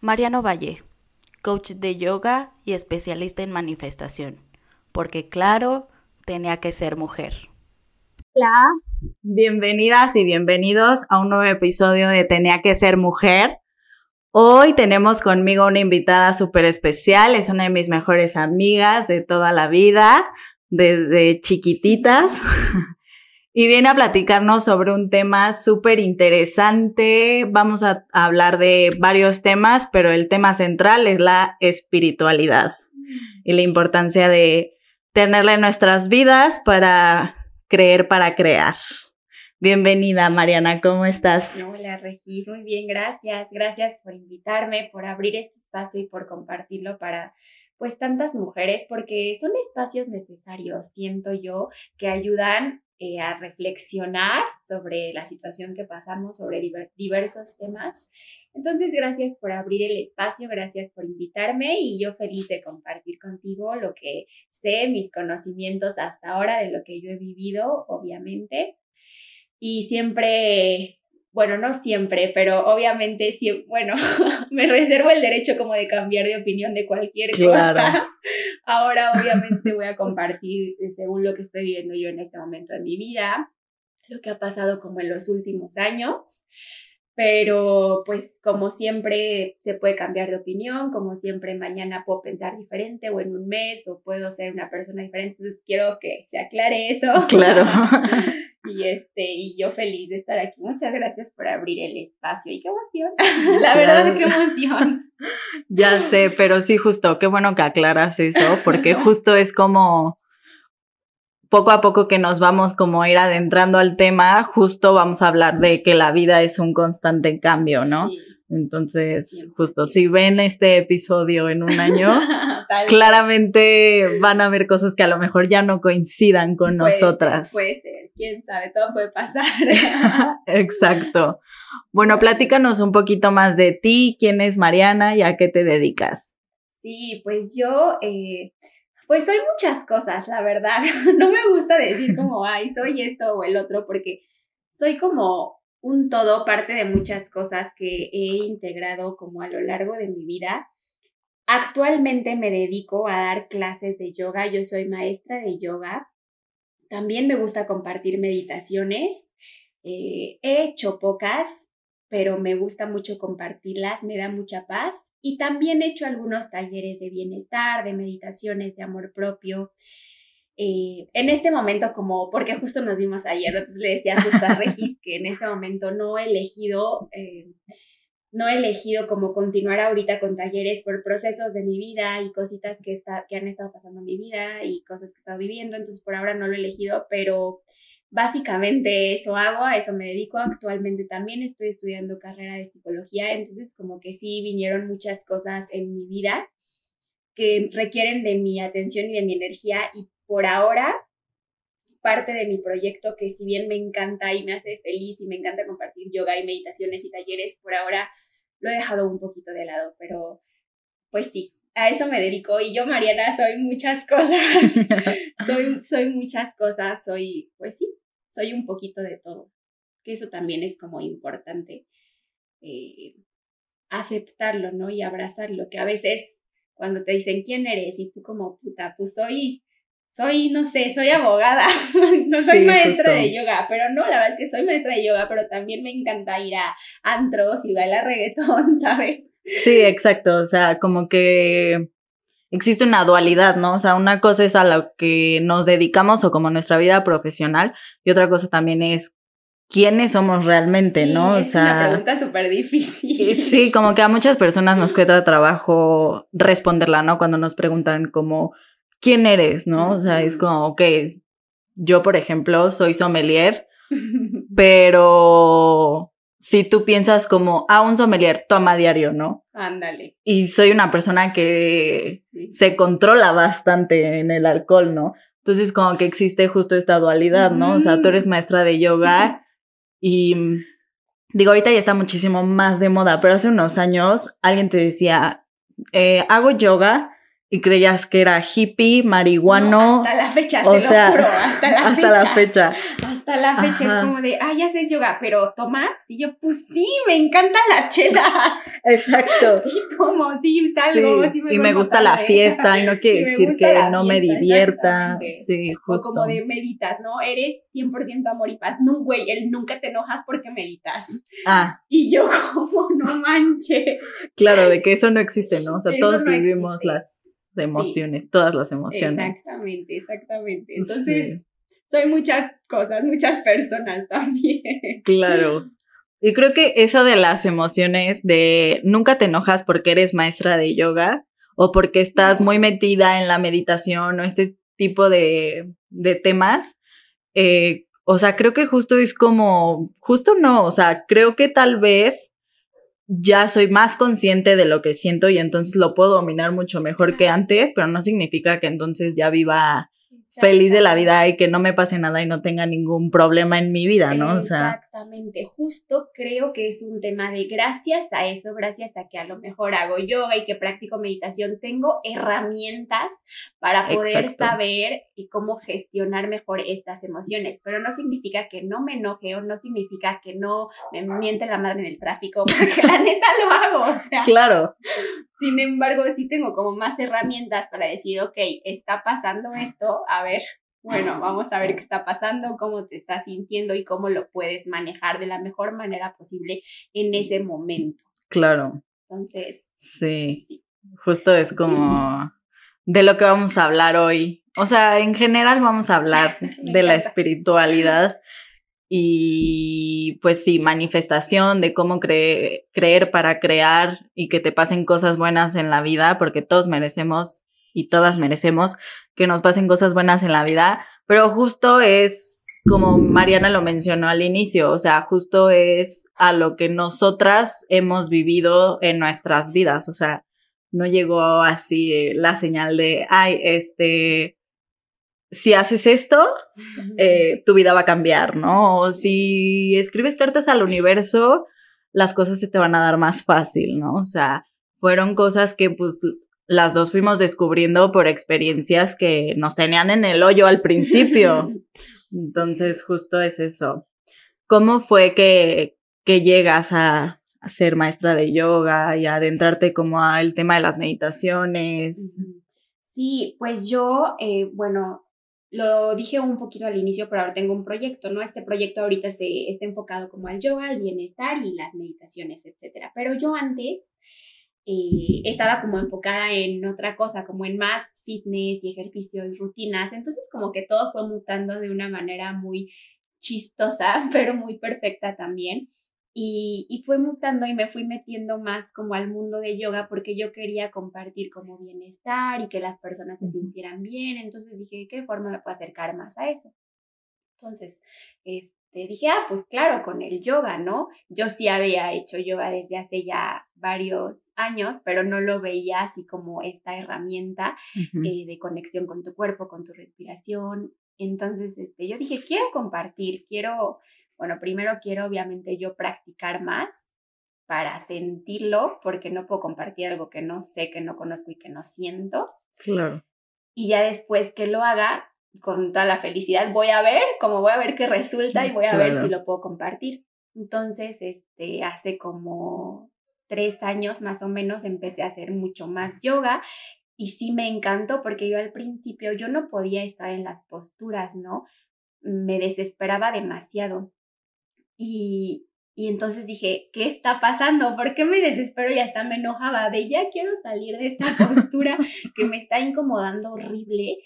Mariano Valle, coach de yoga y especialista en manifestación, porque claro, tenía que ser mujer. Hola, bienvenidas y bienvenidos a un nuevo episodio de Tenía que ser mujer. Hoy tenemos conmigo una invitada súper especial, es una de mis mejores amigas de toda la vida, desde chiquititas. y viene a platicarnos sobre un tema súper interesante. Vamos a hablar de varios temas, pero el tema central es la espiritualidad y la importancia de tenerla en nuestras vidas para creer, para crear. Bienvenida, Mariana, ¿cómo estás? Hola, Regis, muy bien, gracias. Gracias por invitarme, por abrir este espacio y por compartirlo para pues tantas mujeres, porque son espacios necesarios, siento yo, que ayudan eh, a reflexionar sobre la situación que pasamos, sobre diversos temas. Entonces, gracias por abrir el espacio, gracias por invitarme y yo feliz de compartir contigo lo que sé, mis conocimientos hasta ahora de lo que yo he vivido, obviamente. Y siempre bueno, no siempre, pero obviamente, sí, bueno, me reservo el derecho como de cambiar de opinión de cualquier cosa. Ahora obviamente voy a compartir eh, según lo que estoy viviendo yo en este momento de mi vida, lo que ha pasado como en los últimos años. Pero pues como siempre se puede cambiar de opinión, como siempre mañana puedo pensar diferente o en un mes o puedo ser una persona diferente, entonces quiero que se aclare eso. Claro. Y, este, y yo feliz de estar aquí. Muchas gracias por abrir el espacio. Y qué emoción. La verdad, qué emoción. Ya sé, pero sí, justo, qué bueno que aclaras eso, porque justo es como poco a poco que nos vamos como ir adentrando al tema, justo vamos a hablar de que la vida es un constante cambio, ¿no? Entonces, justo si ven este episodio en un año, claramente van a ver cosas que a lo mejor ya no coincidan con nosotras. puede ser, quién sabe, todo puede pasar. Exacto. Bueno, platícanos un poquito más de ti, quién es Mariana y a qué te dedicas. Sí, pues yo, eh, pues soy muchas cosas, la verdad. No me gusta decir como, ay, soy esto o el otro, porque soy como un todo, parte de muchas cosas que he integrado como a lo largo de mi vida. Actualmente me dedico a dar clases de yoga, yo soy maestra de yoga. También me gusta compartir meditaciones. Eh, he hecho pocas, pero me gusta mucho compartirlas, me da mucha paz. Y también he hecho algunos talleres de bienestar, de meditaciones, de amor propio. Eh, en este momento, como, porque justo nos vimos ayer, entonces le decía a Regis que en este momento no he elegido eh, no he elegido como continuar ahorita con talleres por procesos de mi vida y cositas que, está, que han estado pasando en mi vida y cosas que he estado viviendo, entonces por ahora no lo he elegido, pero básicamente eso hago, a eso me dedico. Actualmente también estoy estudiando carrera de psicología, entonces como que sí vinieron muchas cosas en mi vida que requieren de mi atención y de mi energía y por ahora parte de mi proyecto que si bien me encanta y me hace feliz y me encanta compartir yoga y meditaciones y talleres, por ahora lo he dejado un poquito de lado, pero pues sí, a eso me dedico. Y yo, Mariana, soy muchas cosas, soy, soy muchas cosas, soy, pues sí, soy un poquito de todo, que eso también es como importante eh, aceptarlo, ¿no? Y abrazarlo, que a veces cuando te dicen quién eres y tú como puta, pues soy soy, no sé, soy abogada, no soy maestra de yoga, pero no, la verdad es que soy maestra de yoga, pero también me encanta ir a antros y bailar reggaetón, ¿sabes? Sí, exacto, o sea, como que existe una dualidad, ¿no? O sea, una cosa es a lo que nos dedicamos o como nuestra vida profesional y otra cosa también es quiénes somos realmente, ¿no? O sea, es una pregunta súper difícil. Sí, como que a muchas personas nos cuesta trabajo responderla, ¿no? Cuando nos preguntan como quién eres, ¿no? O sea, es como, ok, yo, por ejemplo, soy sommelier, pero si tú piensas como, ah, un sommelier toma diario, ¿no? Ándale. Y soy una persona que se controla bastante en el alcohol, ¿no? Entonces, como que existe justo esta dualidad, ¿no? O sea, tú eres maestra de yoga y digo, ahorita ya está muchísimo más de moda, pero hace unos años alguien te decía, eh, hago yoga y creías que era hippie, marihuano. hasta la fecha, te lo juro, hasta la hasta la fecha. Hasta la fecha es como de, ah, ya haces yoga, pero ¿tomas? Y yo, pues sí, me encanta la chela. Exacto. Sí, tomo, sí, salgo, sí, me Y me gusta la fiesta, y no quiere decir que no me divierta. Sí, justo. O como de meditas, ¿no? Eres 100% amor y paz. No, güey, él nunca te enojas porque meditas. Ah. Y yo como, no manches. Claro, de que eso no existe, ¿no? O sea, todos vivimos las emociones, todas las emociones. Exactamente, exactamente. Entonces, soy muchas cosas, muchas personas también. Claro. Y creo que eso de las emociones, de nunca te enojas porque eres maestra de yoga o porque estás muy metida en la meditación o este tipo de, de temas, eh, o sea, creo que justo es como, justo no, o sea, creo que tal vez ya soy más consciente de lo que siento y entonces lo puedo dominar mucho mejor que antes, pero no significa que entonces ya viva feliz de la vida y que no me pase nada y no tenga ningún problema en mi vida, ¿no? Exactamente, justo creo que es un tema de gracias a eso, gracias a que a lo mejor hago yoga y que practico meditación, tengo herramientas para poder saber y cómo gestionar mejor estas emociones, pero no significa que no me enoje o no significa que no me miente la madre en el tráfico, porque la neta lo hago, o sea. Claro. Sin embargo, sí tengo como más herramientas para decir, ok, está pasando esto, a ver, bueno, vamos a ver qué está pasando, cómo te estás sintiendo y cómo lo puedes manejar de la mejor manera posible en ese momento. Claro. Entonces. Sí. sí. Justo es como de lo que vamos a hablar hoy. O sea, en general vamos a hablar de la espiritualidad y pues sí, manifestación de cómo creer para crear y que te pasen cosas buenas en la vida, porque todos merecemos y todas merecemos que nos pasen cosas buenas en la vida, pero justo es como Mariana lo mencionó al inicio, o sea, justo es a lo que nosotras hemos vivido en nuestras vidas, o sea, no llegó así la señal de, ay, este, si haces esto, eh, tu vida va a cambiar, ¿no? O si escribes cartas al universo, las cosas se te van a dar más fácil, ¿no? O sea, fueron cosas que pues las dos fuimos descubriendo por experiencias que nos tenían en el hoyo al principio. Entonces, justo es eso. ¿Cómo fue que, que llegas a, ser maestra de yoga y a adentrarte como al tema de las meditaciones? Sí, pues yo, eh, bueno, lo dije un poquito al inicio, pero ahora tengo un proyecto, ¿no? Este proyecto ahorita se está enfocado como al yoga, al bienestar y las meditaciones, etcétera. Pero yo antes eh, estaba como enfocada en otra cosa, como en más fitness y ejercicio y rutinas. Entonces como que todo fue mutando de una manera muy chistosa, pero muy perfecta también. Y, y, fue mutando y me fui metiendo más como al mundo de yoga porque yo quería compartir como bienestar y que las personas se sintieran bien. Entonces dije, ¿de qué forma me puedo acercar más a eso? Entonces, este, dije, ah, pues claro, con el yoga, ¿no? Yo sí había hecho yoga desde hace ya varios años, pero no lo veía así como esta herramienta eh, de conexión con tu cuerpo, con tu respiración. Entonces, este, yo dije, quiero compartir, quiero, bueno, primero quiero obviamente yo practicar más para sentirlo, porque no puedo compartir algo que no sé, que no conozco y que no siento. Claro. Y ya después que lo haga, con toda la felicidad, voy a ver, como voy a ver qué resulta y voy a ver si lo puedo compartir. Entonces, este, hace como tres años más o menos empecé a hacer mucho más yoga y sí me encantó porque yo al principio yo no podía estar en las posturas, ¿no? Me desesperaba demasiado. Y, y entonces dije, ¿qué está pasando? ¿Por qué me desespero y hasta me enojaba de ya quiero salir de esta postura que me está incomodando horrible?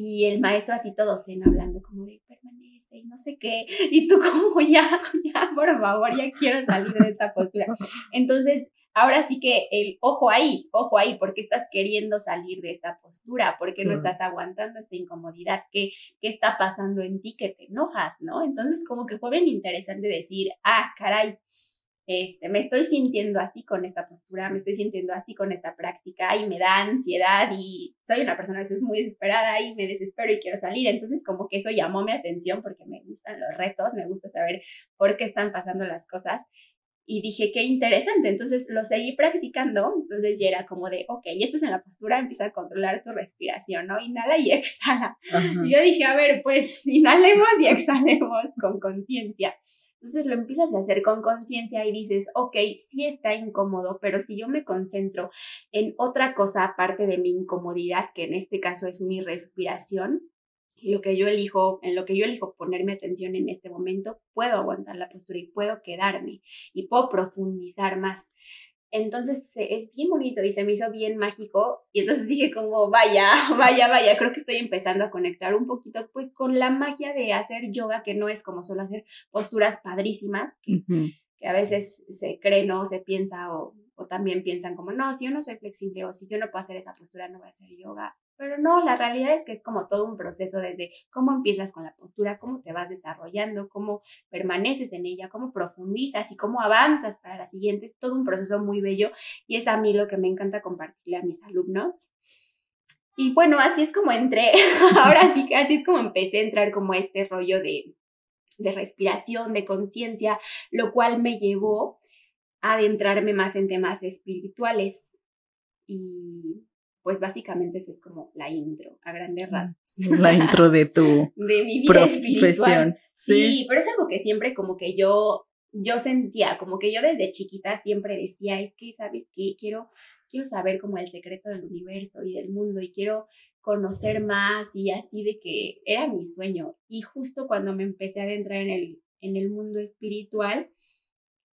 y el maestro así todo zen hablando como de permanece y no sé qué, y tú como ya, ya, por favor, ya quiero salir de esta postura. Entonces, ahora sí que el ojo ahí, ojo ahí, porque estás queriendo salir de esta postura, porque no estás aguantando esta incomodidad, ¿Qué, qué está pasando en ti que te enojas, ¿no? Entonces, como que fue bien interesante decir, ah, caray, este, me estoy sintiendo así con esta postura, me estoy sintiendo así con esta práctica y me da ansiedad y soy una persona a veces muy desesperada y me desespero y quiero salir. Entonces como que eso llamó mi atención porque me gustan los retos, me gusta saber por qué están pasando las cosas. Y dije, qué interesante, entonces lo seguí practicando, entonces ya era como de, ok, ya estás en la postura, empieza a controlar tu respiración, ¿no? Inhala y exhala. Yo dije, a ver, pues inhalemos y exhalemos con conciencia. Entonces lo empiezas a hacer con conciencia y dices, ok, sí está incómodo, pero si yo me concentro en otra cosa aparte de mi incomodidad, que en este caso es mi respiración, lo que yo elijo, en lo que yo elijo ponerme atención en este momento, puedo aguantar la postura y puedo quedarme y puedo profundizar más. Entonces es bien bonito y se me hizo bien mágico y entonces dije como vaya, vaya, vaya, creo que estoy empezando a conectar un poquito pues con la magia de hacer yoga que no es como solo hacer posturas padrísimas que, que a veces se cree, no se piensa o o también piensan como, no, si yo no soy flexible o si yo no puedo hacer esa postura, no voy a hacer yoga. Pero no, la realidad es que es como todo un proceso desde cómo empiezas con la postura, cómo te vas desarrollando, cómo permaneces en ella, cómo profundizas y cómo avanzas para las siguientes. Todo un proceso muy bello y es a mí lo que me encanta compartirle a mis alumnos. Y bueno, así es como entré, ahora sí que así es como empecé a entrar como este rollo de, de respiración, de conciencia, lo cual me llevó adentrarme más en temas espirituales. Y pues básicamente esa es como la intro, a grandes mm, rasgos. La intro de tu de mi vida profesión. Sí. pero es algo que siempre como que yo, yo sentía, como que yo desde chiquita siempre decía, es que, ¿sabes qué? Quiero, quiero saber como el secreto del universo y del mundo y quiero conocer más y así de que era mi sueño. Y justo cuando me empecé a adentrar en el, en el mundo espiritual,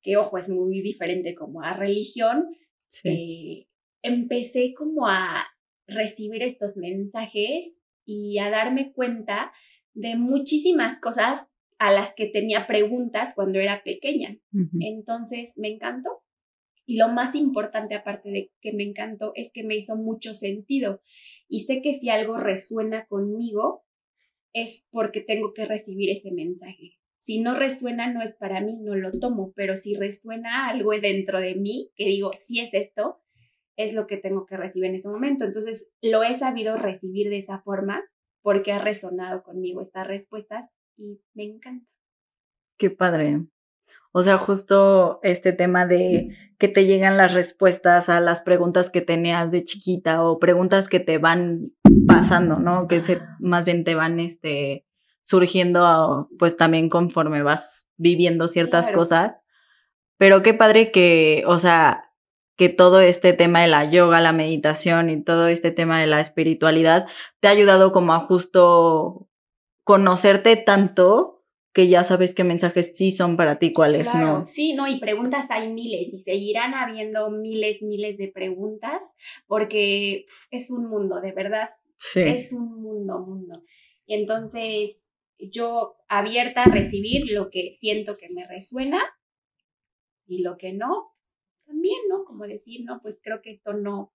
que ojo, es muy diferente como a religión, eh, empecé como a recibir estos mensajes y a darme cuenta de muchísimas cosas a las que tenía preguntas cuando era pequeña. Entonces, me encantó. Y lo más importante, aparte de que me encantó, es que me hizo mucho sentido. Y sé que si algo resuena conmigo, es porque tengo que recibir ese mensaje. Si no resuena, no es para mí, no lo tomo, pero si resuena algo dentro de mí, que digo, si es esto, es lo que tengo que recibir en ese momento. Entonces, lo he sabido recibir de esa forma porque ha resonado conmigo estas respuestas y me encanta. Qué padre. O sea, justo este tema de que te llegan las respuestas a las preguntas que tenías de chiquita o preguntas que te van pasando, ¿no? Que se, más bien te van este, surgiendo pues también conforme vas viviendo ciertas cosas. Pero qué padre que, o sea, que todo este tema de la yoga, la meditación y todo este tema de la espiritualidad te ha ayudado como a justo conocerte tanto que ya sabes qué mensajes sí son para ti, cuáles no. Sí, no, y preguntas hay miles y seguirán habiendo miles, miles de preguntas porque es un mundo, de verdad. Sí. Es un mundo, mundo. Y entonces, yo abierta a recibir lo que siento que me resuena y lo que no, también, ¿no? Como decir, no, pues creo que esto no.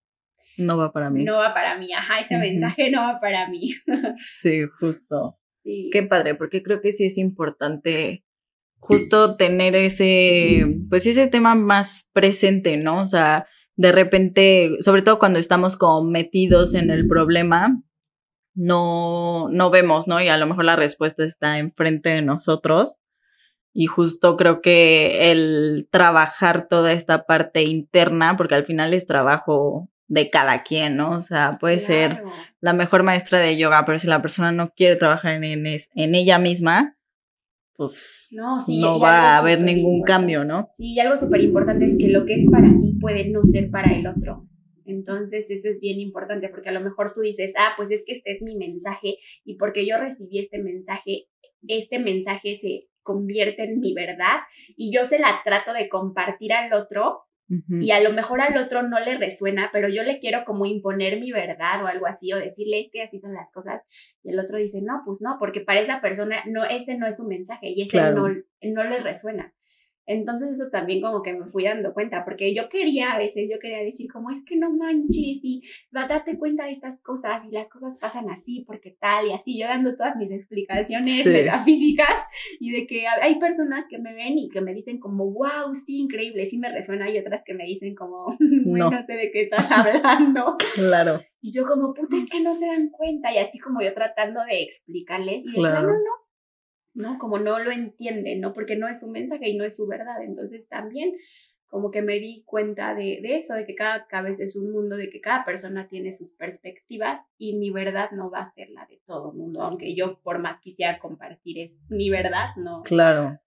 No va para mí. No va para mí, ajá, ese mensaje no va para mí. sí, justo. Sí. Qué padre, porque creo que sí es importante justo tener ese, pues ese tema más presente, ¿no? O sea, de repente, sobre todo cuando estamos como metidos en el problema, no, no vemos, ¿no? Y a lo mejor la respuesta está enfrente de nosotros. Y justo creo que el trabajar toda esta parte interna, porque al final es trabajo de cada quien, ¿no? O sea, puede ser la mejor maestra de yoga, pero si la persona no quiere trabajar en, en, ella misma, pues no, no va a haber ningún cambio, ¿no? Sí, y algo súper importante es que lo que es para ti puede no ser para el otro. Entonces, eso es bien importante porque a lo mejor tú dices, ah, pues es que este es mi mensaje y porque yo recibí este mensaje, este mensaje se convierte en mi verdad y yo se la trato de compartir al otro y a lo mejor al otro no le resuena, pero yo le quiero como imponer mi verdad o algo así o decirle es que así son las cosas y el otro dice, no, pues no, porque para esa persona no, ese no es su mensaje y ese no, no le resuena. Entonces eso también como que me fui dando cuenta, porque yo quería a veces, yo quería decir como es que no manches y va a darte cuenta de estas cosas y las cosas pasan así porque tal y así, yo dando todas mis explicaciones metafísicas y de que hay personas que me ven y que me dicen como, wow, sí, increíble, sí me resuena y otras que me dicen como, no, sé de qué estás hablando. claro. Y yo como, puta, es que no se dan cuenta y así como yo tratando de explicarles y claro. no, no, ¿no? Como no lo entiende, ¿no? Porque no es su mensaje y no es su verdad. Entonces también como que me di cuenta de, eso, de que cada cabeza es un mundo, de que cada persona tiene sus perspectivas y mi verdad no va a ser la de todo el mundo, aunque yo por más quisiera compartir es mi verdad, no. Claro.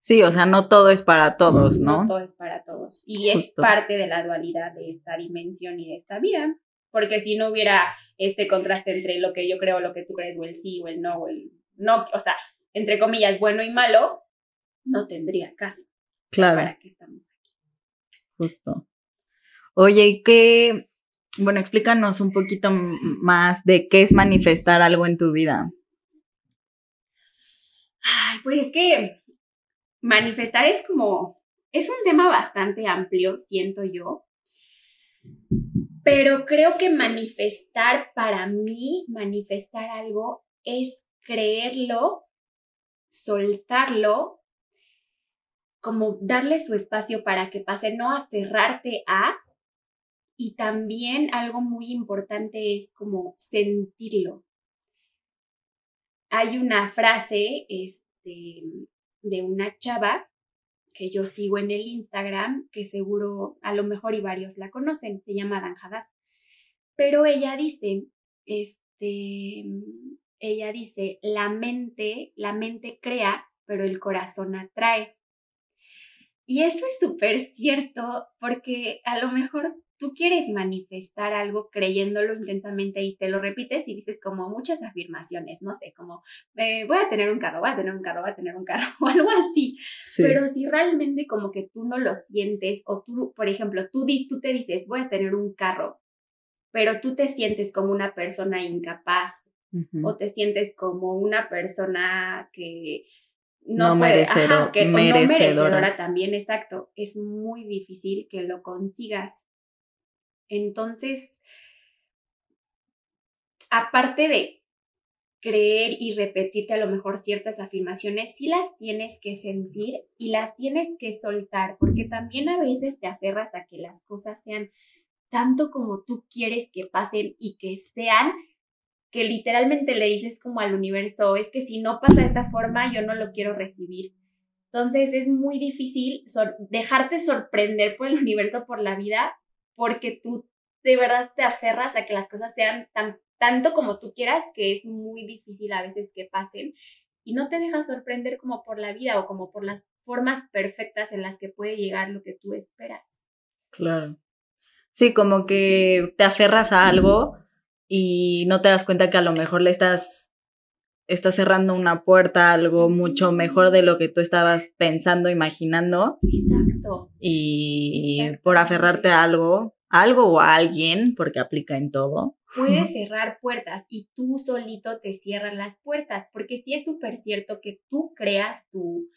Sí, o sea, no todo es para todos, ¿no? No todo es para todos. Y es parte de la dualidad de esta dimensión y de esta vida, porque si no hubiera este contraste entre lo que yo creo, lo que tú crees, o el sí, o el no, o el no, o sea, entre comillas, bueno y malo, no tendría caso. Claro. ¿Para qué estamos aquí? Justo. Oye, ¿y qué? Bueno, explícanos un poquito más de qué es manifestar algo en tu vida. Ay, pues es que manifestar es como, es un tema bastante amplio, siento yo, pero creo que manifestar para mí, manifestar algo es creerlo, soltarlo como darle su espacio para que pase, no aferrarte a. Y también algo muy importante es como sentirlo. Hay una frase este, de una chava que yo sigo en el Instagram, que seguro a lo mejor y varios la conocen, se llama Dan Pero ella dice, este, ella dice, la mente, la mente crea, pero el corazón atrae. Y eso es súper cierto porque a lo mejor tú quieres manifestar algo creyéndolo intensamente y te lo repites y dices como muchas afirmaciones, no sé, como eh, voy a tener un carro, voy a tener un carro, voy a tener un carro o algo así. Pero si realmente como que tú no lo sientes o tú, por ejemplo, tú, tú te dices voy a tener un carro, pero tú te sientes como una persona incapaz o te sientes como una persona que no, puede, que no merecedora. también, exacto, es muy difícil que lo consigas. Entonces, aparte de creer y repetirte a lo mejor ciertas afirmaciones, sí las tienes que sentir y las tienes que soltar, porque también a veces te aferras a que las cosas sean tanto como tú quieres que pasen y que sean que literalmente le dices como al universo, es que si no pasa de esta forma, yo no lo quiero recibir. Entonces es muy difícil dejarte sorprender por el universo, por la vida, porque tú de verdad te aferras a que las cosas sean tan, tanto como tú quieras, que es muy difícil a veces que pasen y no te dejas sorprender como por la vida o como por las formas perfectas en las que puede llegar lo que tú esperas. Claro. Sí, como que te aferras a algo y no te das cuenta que a lo mejor le estás, estás cerrando una puerta a algo mucho mejor de lo que tú estabas pensando, imaginando. Exacto. Y por aferrarte a algo, algo o a alguien, porque aplica en todo. Puedes cerrar puertas y tú solito te cierras las puertas, porque sí es súper cierto que tú creas tu,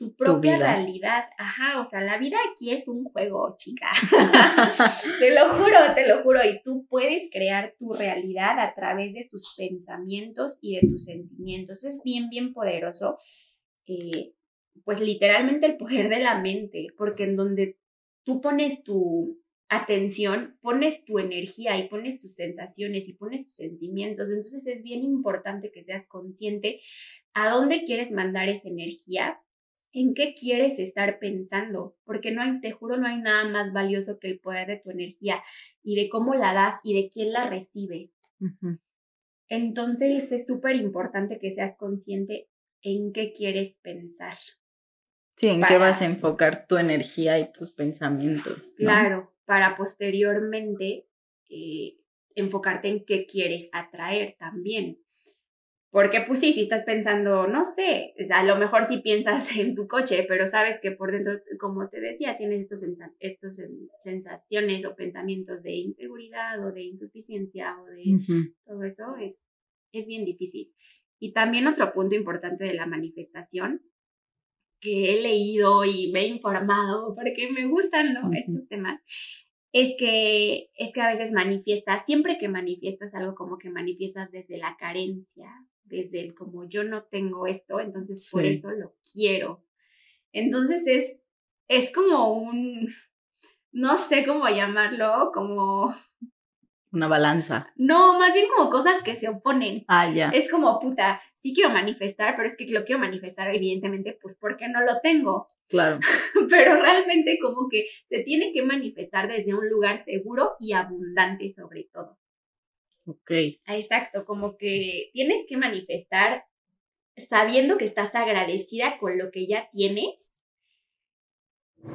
tu propia realidad. Ajá, o sea, la vida aquí es un juego, chica. te lo juro, te lo juro. Y tú puedes crear tu realidad a través de tus pensamientos y de tus sentimientos. es bien, bien poderoso. Eh, pues literalmente el poder de la mente, porque en donde tú pones tu atención, pones tu energía y pones tus sensaciones y pones tus sentimientos. Entonces es bien importante que seas consciente a dónde quieres mandar esa energía en qué quieres estar pensando, porque no hay, te juro, no hay nada más valioso que el poder de tu energía y de cómo la das y de quién la recibe. Entonces es súper importante que seas consciente en qué quieres pensar. Sí, en qué vas a enfocar tu energía y tus pensamientos. Claro, para posteriormente eh, enfocarte en qué quieres atraer también. Porque pues sí, si estás pensando, no sé, a lo mejor sí piensas en tu coche, pero sabes que por dentro, como te decía, tienes estos, estos sensaciones o pensamientos de inseguridad o de insuficiencia o de todo eso, es, es bien difícil. Y también otro punto importante de la manifestación que he leído y me he informado porque me gustan estos temas, es que, es que a veces manifiestas, siempre que manifiestas algo como que manifiestas desde la carencia, desde el como yo no tengo esto, entonces por eso lo quiero. Entonces es, es como un, no sé cómo llamarlo, como Una balanza. No, más bien como cosas que se oponen. Ah, ya. Es como, puta, sí quiero manifestar, pero es que lo quiero manifestar, evidentemente, pues porque no lo tengo. Claro. pero realmente como que se tiene que manifestar desde un lugar seguro y abundante sobre todo. Ok. Exacto, como que tienes que manifestar sabiendo que estás agradecida con lo que ya tienes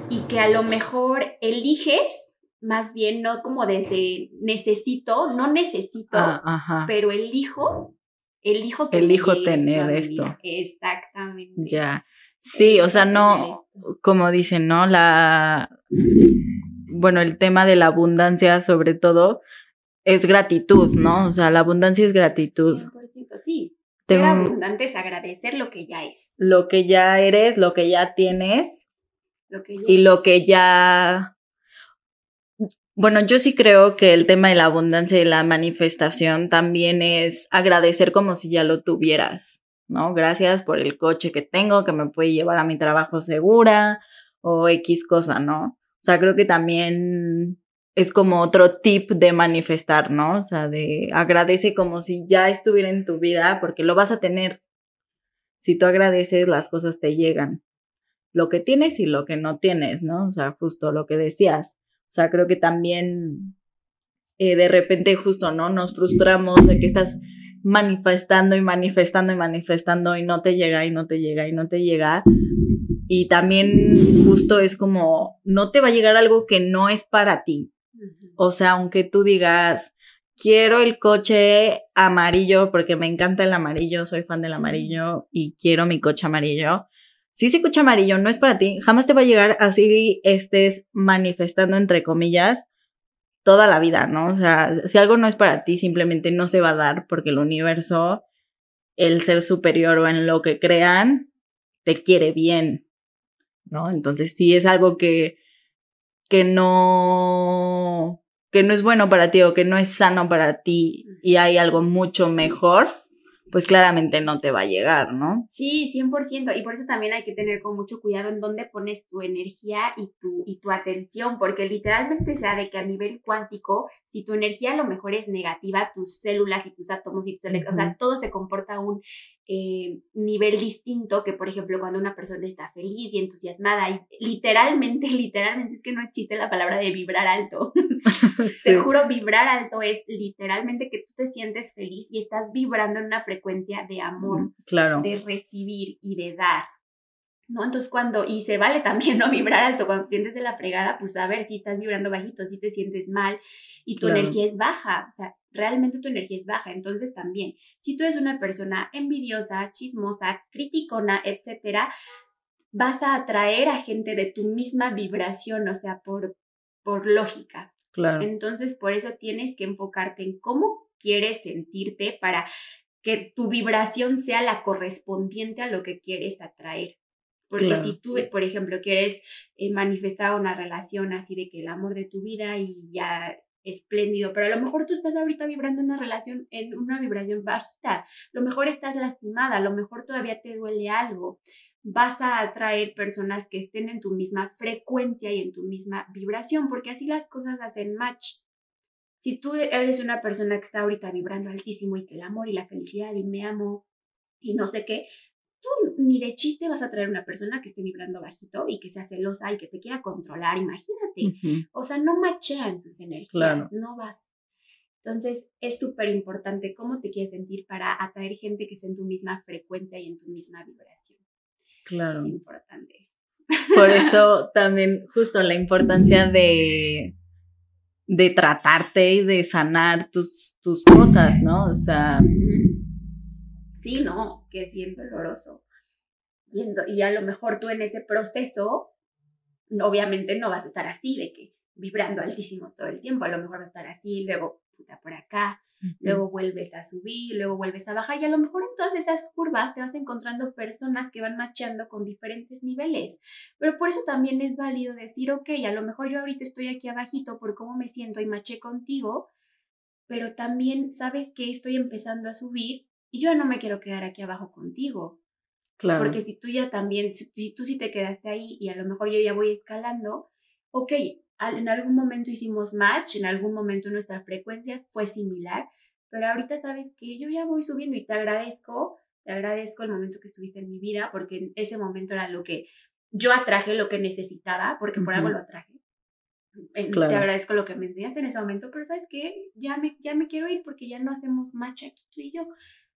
y que a lo mejor eliges más bien no como desde necesito, no necesito, Ah, pero elijo, elijo que Elijo tener esto. Exactamente. Ya. Sí, o sea, no, como dicen, ¿no? La, bueno, el tema de la abundancia sobre todo es gratitud, ¿no? O sea, la abundancia es gratitud. 100%, sí. Ser un- abundante es agradecer lo que ya es, Lo que ya eres, lo que ya tienes lo que ya y lo que ya... Bueno, yo sí creo que el tema de la abundancia y la manifestación también es agradecer como si ya lo tuvieras, ¿no? Gracias por el coche que tengo, que me puede llevar a mi trabajo segura o X cosa, ¿no? O sea, creo que también es como otro tip de manifestar, ¿no? O sea, de agradece como si ya estuviera en tu vida porque lo vas a tener. Si tú agradeces, las cosas te llegan lo que tienes y lo que no tienes, ¿no? O sea, justo lo que decías. O sea, creo que también eh, de repente justo, ¿no? Nos frustramos de que estás manifestando y manifestando y manifestando y no te llega y no te llega y no te llega. Y también justo es como, no te va a llegar algo que no es para ti. O sea, aunque tú digas, quiero el coche amarillo porque me encanta el amarillo, soy fan del amarillo y quiero mi coche amarillo. Si ese coche amarillo no es para ti, jamás te va a llegar así estés manifestando, entre comillas, toda la vida, ¿no? O sea, si algo no es para ti, simplemente no se va a dar porque el universo, el ser superior o en lo que crean, te quiere bien, ¿no? Entonces, si es algo que, que no, que no es bueno para ti o que no es sano para ti y hay algo mucho mejor, pues claramente no te va a llegar, ¿no? Sí, 100%. Y por eso también hay que tener con mucho cuidado en dónde pones tu energía y tu, y tu atención, porque literalmente se sabe que a nivel cuántico, si tu energía a lo mejor es negativa, tus células y tus átomos y tus elec- o sea, todo se comporta un eh, nivel distinto que, por ejemplo, cuando una persona está feliz y entusiasmada y literalmente, literalmente es que no existe la palabra de vibrar alto. Sí. Te juro, vibrar alto es literalmente que tú te sientes feliz y estás vibrando en una frecuencia de amor, Claro. de recibir y de dar. ¿No? Entonces cuando, y se vale también no vibrar alto, cuando te sientes de la fregada, pues a ver si estás vibrando bajito, si te sientes mal y tu Claro. energía es baja, o sea, realmente tu energía es baja. Entonces también, si tú eres una persona envidiosa, chismosa, criticona, etcétera, vas a atraer a gente de tu misma vibración, o sea, por, por lógica. Claro. Entonces, por eso tienes que enfocarte en cómo quieres sentirte para que tu vibración sea la correspondiente a lo que quieres atraer. Porque Claro. si tú, por ejemplo, quieres eh, manifestar una relación así de que el amor de tu vida y ya espléndido, pero a lo mejor tú estás ahorita vibrando en una relación, en una vibración bajita, a lo mejor estás lastimada, a lo mejor todavía te duele algo, vas a atraer personas que estén en tu misma frecuencia y en tu misma vibración, porque así las cosas hacen match. Si tú eres una persona que está ahorita vibrando altísimo y que el amor y la felicidad y me amo y no sé qué, tú ni de chiste vas a traer una persona que esté vibrando bajito y que sea celosa y que te quiera controlar, imagínate. O sea, no machean sus energías, Claro. no vas. Entonces, es súper importante cómo te quieres sentir para atraer gente que esté en tu misma frecuencia y en tu misma vibración. Claro. Es importante. Por eso también justo la importancia de, de tratarte y de sanar tus, tus cosas, ¿no? O sea, Sí, no, que es bien doloroso. Y, y a lo mejor tú en ese proceso, obviamente no vas a estar así, de que vibrando altísimo todo el tiempo, a lo mejor vas a estar así, luego puta por acá, luego vuelves a subir, luego vuelves a bajar y a lo mejor en todas esas curvas te vas encontrando personas que van machando con diferentes niveles. Pero por eso también es válido decir, ok, a lo mejor yo ahorita estoy aquí abajito por cómo me siento y maché contigo, pero también sabes que estoy empezando a subir y yo no me quiero quedar aquí abajo contigo. claro. Porque si tú ya también, si, si tú sí te quedaste ahí y a lo mejor yo ya voy escalando, ok, en algún momento hicimos match, en algún momento nuestra frecuencia fue similar, pero ahorita sabes que yo ya voy subiendo y te agradezco, te agradezco el momento que estuviste en mi vida, porque en ese momento era lo que yo atraje, lo que necesitaba, porque por algo lo atraje. Te agradezco lo que me enseñaste en ese momento, pero sabes que ya me, ya me quiero ir porque ya no hacemos match aquí tú y yo.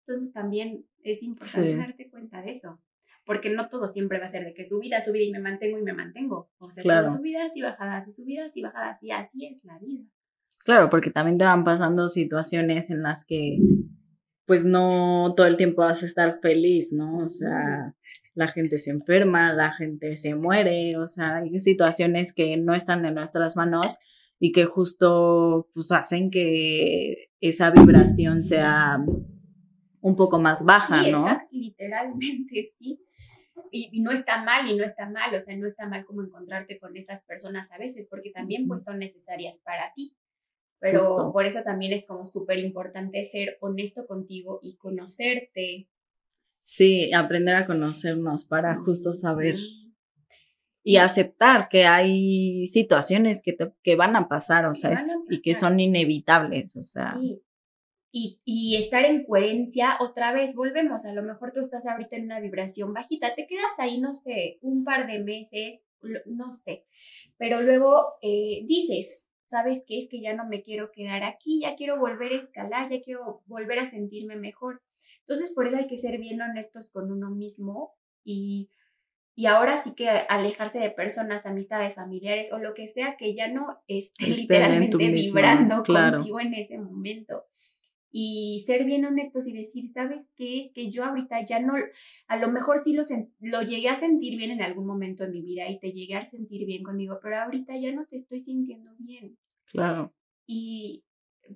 Entonces también es importante darte cuenta de eso porque no todo siempre va a ser de que subida, subida y me mantengo y me mantengo. O sea, son subidas y bajadas y subidas y bajadas y así es la vida. Claro, porque también te van pasando situaciones en las que pues no todo el tiempo vas a estar feliz, ¿no? O sea, la gente se enferma, la gente se muere, o sea, hay situaciones que no están en nuestras manos y que justo pues hacen que esa vibración sea un poco más baja, sí, ¿no? literalmente sí y, no está mal y no está mal, o sea, no está mal como encontrarte con estas personas a veces, porque también pues son necesarias para ti. Pero por eso también es como súper importante ser honesto contigo y conocerte. Sí, aprender a conocernos para justo saber y aceptar que hay situaciones que, que van a pasar, o sea, y que son inevitables, o sea. Sí, y, estar en coherencia, otra vez volvemos, a lo mejor tú estás ahorita en una vibración bajita, te quedas ahí, no sé, un par de meses, no sé, pero luego eh, dices, ¿sabes qué? Es que ya no me quiero quedar aquí, ya quiero volver a escalar, ya quiero volver a sentirme mejor. Entonces, por eso hay que ser bien honestos con uno mismo y, y ahora sí que alejarse de personas, amistades, familiares o lo que sea que ya no esté literalmente vibrando contigo en ese momento y ser bien honestos y decir, ¿sabes qué? Es que yo ahorita ya no, a lo mejor sí lo, lo llegué a sentir bien en algún momento de mi vida y te llegué a sentir bien conmigo, pero ahorita ya no te estoy sintiendo bien. Claro. Y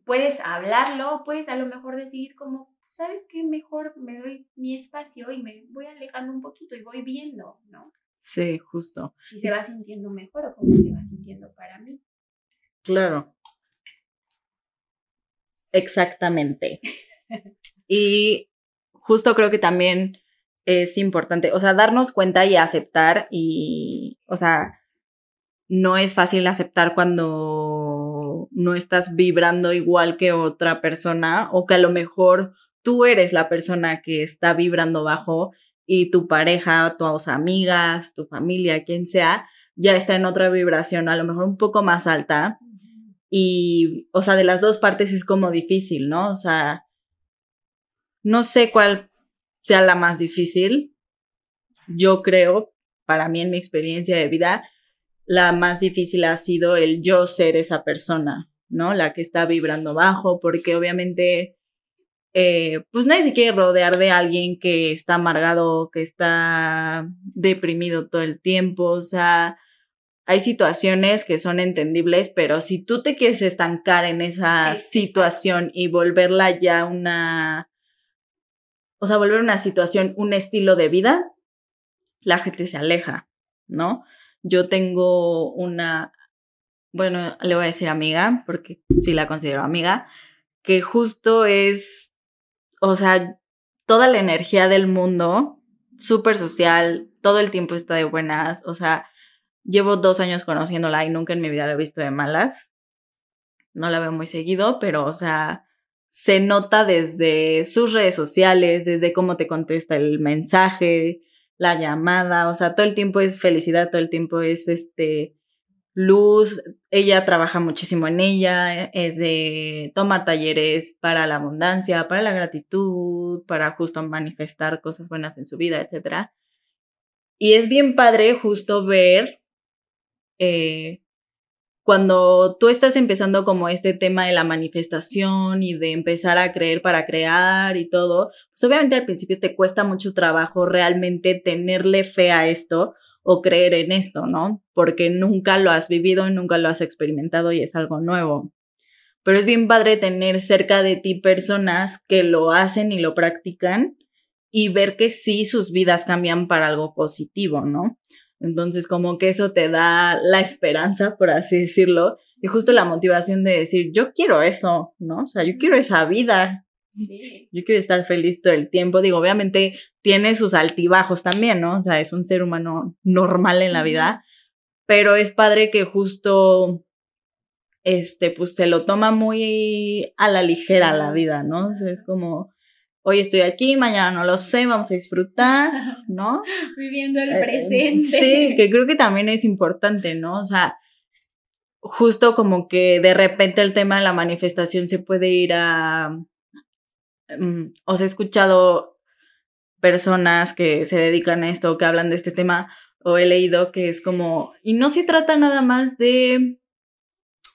puedes hablarlo, puedes a lo mejor decidir como, ¿sabes qué? Mejor me doy mi espacio y me voy alejando un poquito y voy viendo, ¿no? Sí, justo. Si se va sintiendo mejor o cómo se va sintiendo para mí. Claro. Exactamente. y justo creo que también es importante, o sea, darnos cuenta y aceptar y, o sea, no es fácil aceptar cuando no estás vibrando igual que otra persona o que a lo mejor tú eres la persona que está vibrando bajo y tu pareja, tus amigas, tu familia, quien sea, ya está en otra vibración, a lo mejor un poco más alta y, o sea, de las dos partes es como difícil, ¿no? O sea, no sé cuál sea la más difícil. Yo creo, para mí en mi experiencia de vida, la más difícil ha sido el yo ser esa persona, ¿no? La que está vibrando bajo, porque obviamente, eh, pues nadie se quiere rodear de alguien que está amargado, que está deprimido todo el tiempo, o sea, hay situaciones que son entendibles, pero si tú te quieres estancar en esa situación y volverla ya una, o sea, volver una situación, un estilo de vida, la gente se aleja, ¿no? Yo tengo una, bueno, le voy a decir amiga, porque sí la considero amiga, que justo es, o sea, toda la energía del mundo, súper social, todo el tiempo está de buenas, o sea, Llevo dos años conociéndola y nunca en mi vida la he visto de malas. No la veo muy seguido, pero, o sea, se nota desde sus redes sociales, desde cómo te contesta el mensaje, la llamada, o sea, todo el tiempo es felicidad, todo el tiempo es este luz, ella trabaja muchísimo en ella, es de tomar talleres para la abundancia, para la gratitud, para justo manifestar cosas buenas en su vida, etc. Y es bien padre justo ver eh, cuando tú estás empezando como este tema de la manifestación y de empezar a creer para crear y todo, pues obviamente al principio te cuesta mucho trabajo realmente tenerle fe a esto o creer en esto, ¿no? Porque nunca lo has vivido y nunca lo has experimentado y es algo nuevo. Pero es bien padre tener cerca de ti personas que lo hacen y lo practican y ver que sí sus vidas cambian para algo positivo, ¿no? Entonces, como que eso te da la esperanza, por así decirlo, y justo la motivación de decir, yo quiero eso, ¿no? O sea, yo quiero esa vida. Sí. Yo quiero estar feliz todo el tiempo. Digo, obviamente tiene sus altibajos también, ¿no? O sea, es un ser humano normal en la vida, pero es padre que justo, este, pues se lo toma muy a la ligera la vida, ¿no? Es como, hoy estoy aquí, mañana no lo sé, vamos a disfrutar, ¿no? Viviendo el eh, presente. sí, que creo que también es importante, ¿no? O sea, justo como que de repente el tema de la manifestación se puede ir a... Mm, os he escuchado personas que se dedican a esto, que hablan de este tema, o he leído que es como, y no se trata nada más de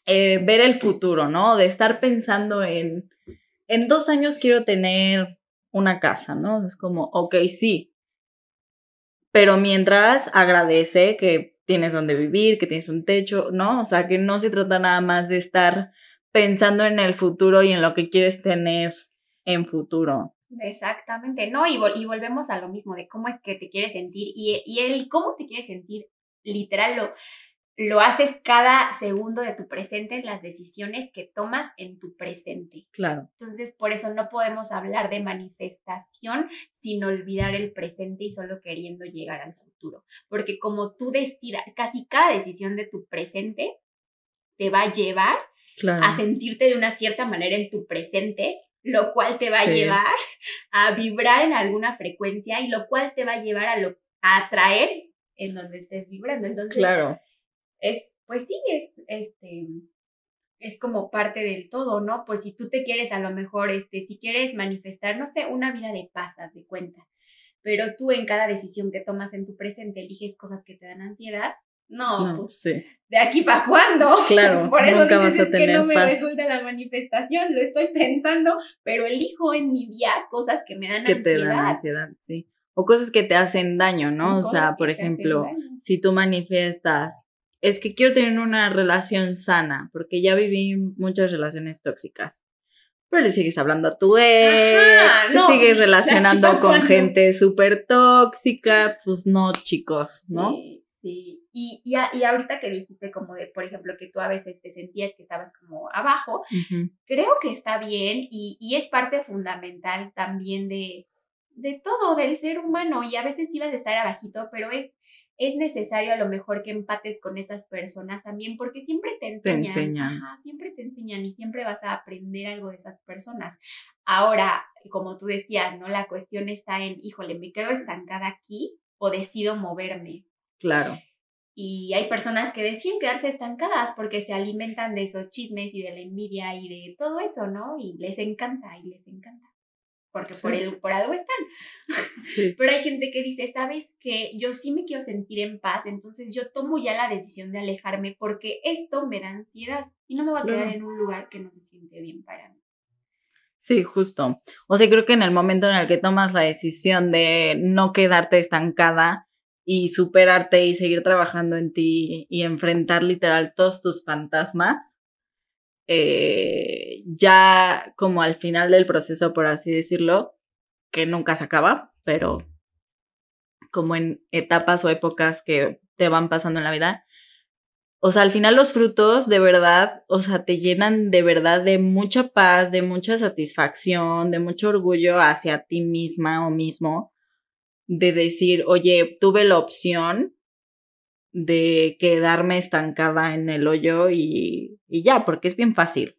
eh, ver el futuro, ¿no? De estar pensando en, en dos años quiero tener una casa, ¿no? Es como, ok, sí, pero mientras agradece que tienes donde vivir, que tienes un techo, ¿no? O sea, que no se trata nada más de estar pensando en el futuro y en lo que quieres tener en futuro. Exactamente, ¿no? Y, volvemos a lo mismo de cómo es que te quieres sentir y, y el cómo te quieres sentir, literal, lo, lo haces cada segundo de tu presente en las decisiones que tomas en tu presente. Claro. Entonces, por eso no podemos hablar de manifestación sin olvidar el presente y solo queriendo llegar al futuro. Porque como tú decidas, casi cada decisión de tu presente te va a llevar a sentirte de una cierta manera en tu presente, lo cual te va a llevar a vibrar en alguna frecuencia y lo cual te va a llevar a, lo, a atraer en donde estés vibrando. Entonces, claro es, pues sí, es, este, es como parte del todo, ¿no? Pues si tú te quieres a lo mejor, este, si quieres manifestar, no sé, una vida de paz, de cuenta, pero tú en cada decisión que tomas en tu presente eliges cosas que te dan ansiedad, no, pues de aquí para cuándo. Claro, por eso dices, es que no me resulta la manifestación, lo estoy pensando, pero elijo en mi día cosas que me dan que te dan ansiedad, sí. O cosas que te hacen daño, ¿no? O, sea, por ejemplo, si tú manifiestas es que quiero tener una relación sana, porque ya viví muchas relaciones tóxicas. Pero le sigues hablando a tu ex, te sigues relacionando con gente súper tóxica, pues no, chicos, ¿no? Sí, sí. Y, y, y, ahorita que dijiste como de, por ejemplo, que tú a veces te sentías que estabas como abajo, creo que está bien y, y es parte fundamental también de, de todo, del ser humano. Y a veces ibas a estar abajito, pero es es necesario a lo mejor que empates con esas personas también porque siempre te enseñan. siempre te enseñan y siempre vas a aprender algo de esas personas. Ahora, como tú decías, ¿no? La cuestión está en, híjole, ¿me quedo estancada aquí o decido moverme? Claro. Y hay personas que deciden quedarse estancadas porque se alimentan de esos chismes y de la envidia y de todo eso, ¿no? Y les encanta y les encanta porque por, el, por algo están. Pero hay gente que dice, sabes que yo sí me quiero sentir en paz, entonces yo tomo ya la decisión de alejarme porque esto me da ansiedad y no me va a quedar en un lugar que no se siente bien para mí. Sí, justo. O sea, creo que en el momento en el que tomas la decisión de no quedarte estancada y superarte y seguir trabajando en ti y enfrentar literal todos tus fantasmas, eh, ya como al final del proceso, por así decirlo, que nunca se acaba, pero como en etapas o épocas que te van pasando en la vida. O sea, al final los frutos de verdad, o sea, te llenan de verdad de mucha paz, de mucha satisfacción, de mucho orgullo hacia ti misma o mismo, de decir, oye, tuve la opción de quedarme estancada en el hoyo y, ya, porque es bien fácil.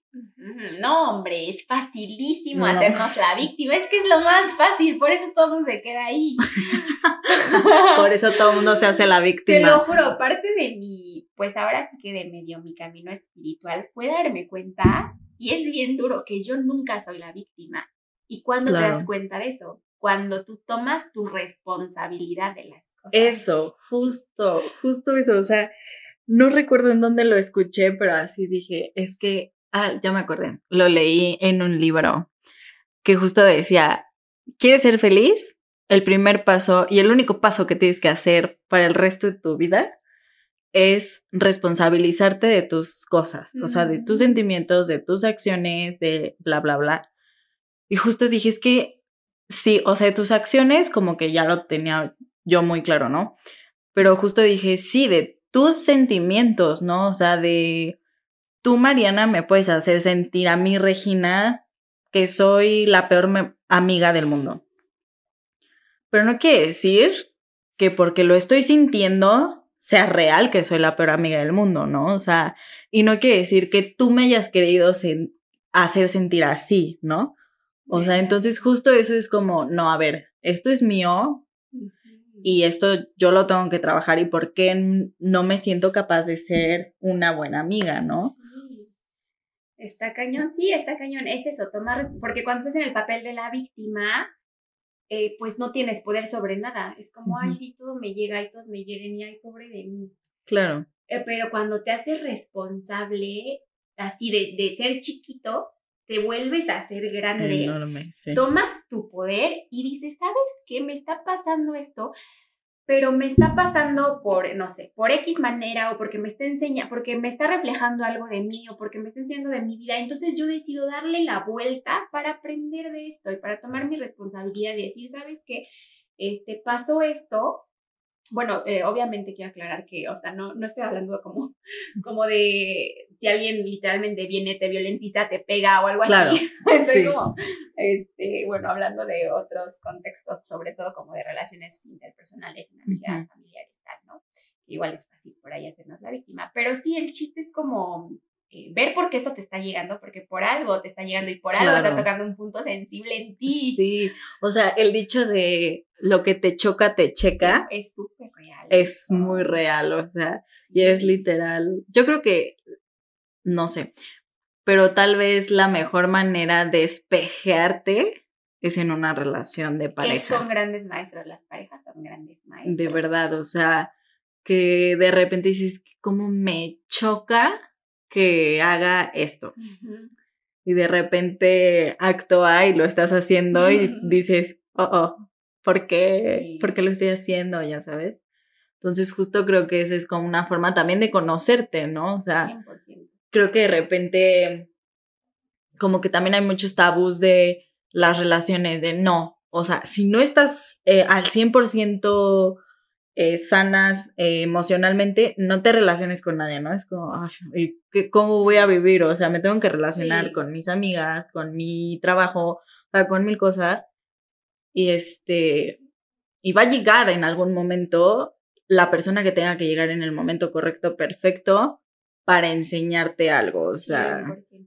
No, hombre, es facilísimo hacernos la víctima. Es que es lo más fácil, por eso todo el mundo se queda ahí. por eso todo el mundo se hace la víctima. Te lo juro, parte de mi, pues ahora sí que de medio mi camino espiritual fue darme cuenta, y es bien duro, que yo nunca soy la víctima. ¿Y cuándo te das cuenta de eso? Cuando tú tomas tu responsabilidad de las eso, justo, justo eso. O sea, no recuerdo en dónde lo escuché, pero así dije, es que, ah, ya me acordé, lo leí en un libro que justo decía, ¿quieres ser feliz? El primer paso y el único paso que tienes que hacer para el resto de tu vida es responsabilizarte de tus cosas, o sea, de tus sentimientos, de tus acciones, de bla, bla, bla. Y justo dije, es que sí, o sea, de tus acciones como que ya lo tenía yo muy claro, ¿no? Pero justo dije, sí, de tus sentimientos, ¿no? O sea, de tú, Mariana, me puedes hacer sentir a mí, Regina, que soy la peor amiga del mundo. Pero no quiere decir que porque lo estoy sintiendo, sea real que soy la peor amiga del mundo, ¿no? O sea, y no quiere decir que tú me hayas querido hacer sentir así, ¿no? O sea, entonces justo eso es como, no, a ver, esto es mío y esto yo lo tengo que trabajar y por qué no me siento capaz de ser una buena amiga, ¿no? Sí. Está cañón, sí, está cañón. Es eso, tomar, porque cuando estás en el papel de la víctima, eh, pues no tienes poder sobre nada. Es como, ay, sí, todo me llega y todos me hieren y ay, pobre de mí. Claro. Eh, pero cuando te haces responsable, así de, de, ser chiquito, te vuelves a ser grande. Enorme, Tomas tu poder y dices, ¿sabes qué? Me está pasando esto pero me está pasando por, no sé, por X manera o porque me está enseñando, porque me está reflejando algo de mí o porque me está enseñando de mi vida. Entonces yo decido darle la vuelta para aprender de esto y para tomar mi responsabilidad y decir, ¿sabes qué? Este, pasó esto, bueno, eh, obviamente quiero aclarar que, o sea, no, no estoy hablando como, como de si alguien literalmente viene, te violentiza, te pega o algo así. Estoy como, este, bueno, hablando de otros contextos, sobre todo como de relaciones interpersonales, amigas, familiares, tal, ¿no? Igual es fácil por ahí hacernos la víctima. Pero sí, el chiste es como eh, ver por qué esto te está llegando, porque por algo te está llegando y por algo está tocando un punto sensible en ti. Sí, o sea, el dicho de lo que te choca, te checa. es súper real. Es muy real, o sea, y es literal. Yo creo que, no sé, pero tal vez la mejor manera de espejearte es en una relación de pareja. Son grandes maestros, las parejas son grandes maestros. De verdad, o sea, que de repente dices, ¿cómo me choca? Que haga esto. Y de repente actúa y lo estás haciendo y dices, oh, oh, ¿por qué? ¿Por qué lo estoy haciendo? Ya sabes. Entonces justo creo que esa es como una forma también de conocerte, ¿no? O sea, creo que de repente como que también hay muchos tabús de las relaciones, de no, o sea, si no estás eh, al 100% eh, sanas eh, emocionalmente, no te relaciones con nadie, ¿no? Es como, ay, ¿cómo voy a vivir? O sea, me tengo que relacionar con mis amigas, con mi trabajo, o sea, con mil cosas. Y este, y va a llegar en algún momento la persona que tenga que llegar en el momento correcto, perfecto, para enseñarte algo, o sea.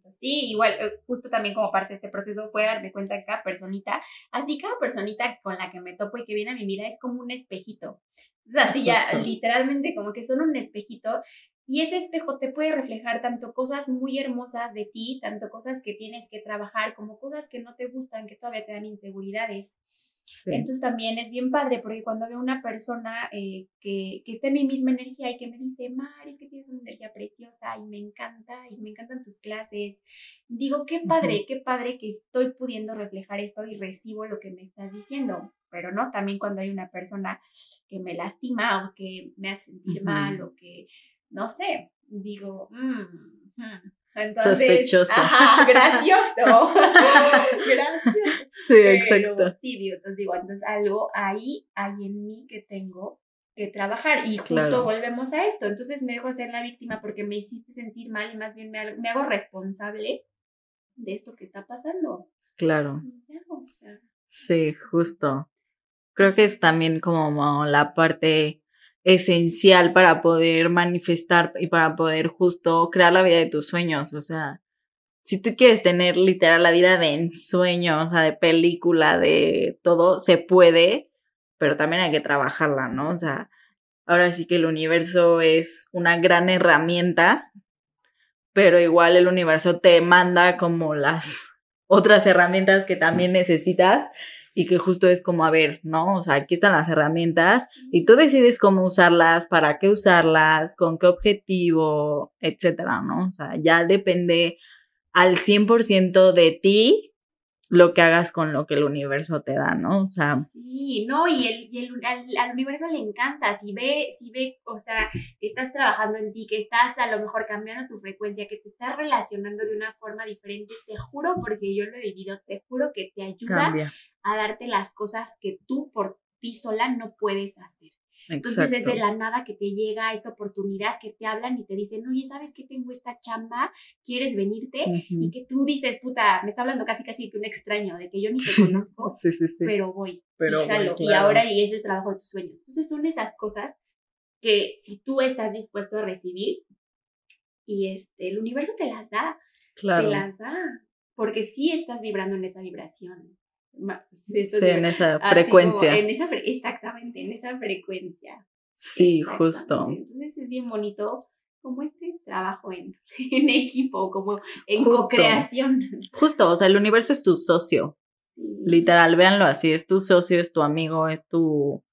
Sí, igual, eh, justo también como parte de este proceso fue darme cuenta que cada personita, así cada personita con la que me topo y que viene a mi vida es como un espejito. O sea, así ya, literalmente como que son un espejito y ese espejo te puede reflejar tanto cosas muy hermosas de ti, tanto cosas que tienes que trabajar, como cosas que no te gustan, que todavía te dan inseguridades. Entonces también es bien padre porque cuando veo una persona eh, que, que está en mi misma energía y que me dice, Mar, es que tienes una energía preciosa y me encanta y me encantan tus clases, digo, qué padre, qué padre que estoy pudiendo reflejar esto y recibo lo que me estás diciendo. Pero no, también cuando hay una persona que me lastima o que me hace sentir mal o que, no sé, digo, mmm, Sospechoso. gracioso. gracioso. Sí, exacto. Sí, entonces digo, entonces algo ahí hay en mí que tengo que trabajar y justo volvemos a esto. Entonces me dejo ser la víctima porque me hiciste sentir mal y más bien me, me hago responsable de esto que está pasando. Claro. Sí, justo. Creo que es también como la parte esencial para poder manifestar y para poder justo crear la vida de tus sueños. O sea, si tú quieres tener literal la vida de ensueño, o sea, de película, de todo, se puede, pero también hay que trabajarla, ¿no? O sea, ahora sí que el universo es una gran herramienta, pero igual el universo te manda como las otras herramientas que también necesitas y que justo es como, a ver, ¿no? O sea, aquí están las herramientas y tú decides cómo usarlas, para qué usarlas, con qué objetivo, etcétera, ¿no? O sea, ya depende al 100% de ti lo que hagas con lo que el universo te da, ¿no? O sea. Sí, no, y, el, y el, al, universo le encanta, si ve, si ve, o sea, que estás trabajando en ti, que estás a lo mejor cambiando tu frecuencia, que te estás relacionando de una forma diferente, te juro, porque yo lo he vivido, te juro que te ayuda a darte las cosas que tú por ti sola no puedes hacer. Entonces es de la nada que te llega esta oportunidad, que te hablan y te dicen, oye, ¿sabes qué tengo esta chamba? ¿Quieres venirte? Y que tú dices, puta, me está hablando casi casi que un extraño, de que yo ni te conozco, pero voy, pero y, y ahora y es el trabajo de tus sueños. Entonces son esas cosas que si tú estás dispuesto a recibir y este, el universo te las da, claro. te las da, porque sí estás vibrando en esa vibración. Sí, en esa frecuencia. en esa exactamente, en esa frecuencia. Sí, justo. Entonces es bien bonito como este trabajo en, en equipo, como en co-creación. Justo, o sea, el universo es tu socio. Literal, véanlo así, es tu socio, es tu amigo, es tu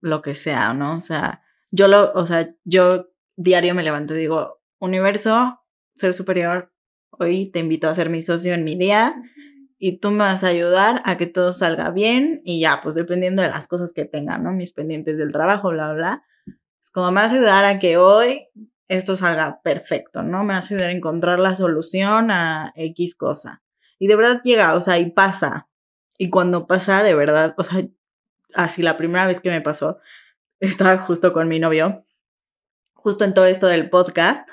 lo que sea, ¿no? O sea, yo lo, o sea, yo diario me levanto y digo, universo, ser superior, hoy te invito a ser mi socio en mi día y tú me vas a ayudar a que todo salga bien y ya, pues dependiendo de las cosas que tenga, ¿no? Mis pendientes del trabajo, bla, bla. Es como me vas a ayudar a que hoy esto salga perfecto, ¿no? Me vas a ayudar a encontrar la solución a X cosa. Y de verdad llega, o sea, y pasa. Y cuando pasa, de verdad, o sea, así la primera vez que me pasó, estaba justo con mi novio, justo en todo esto del podcast,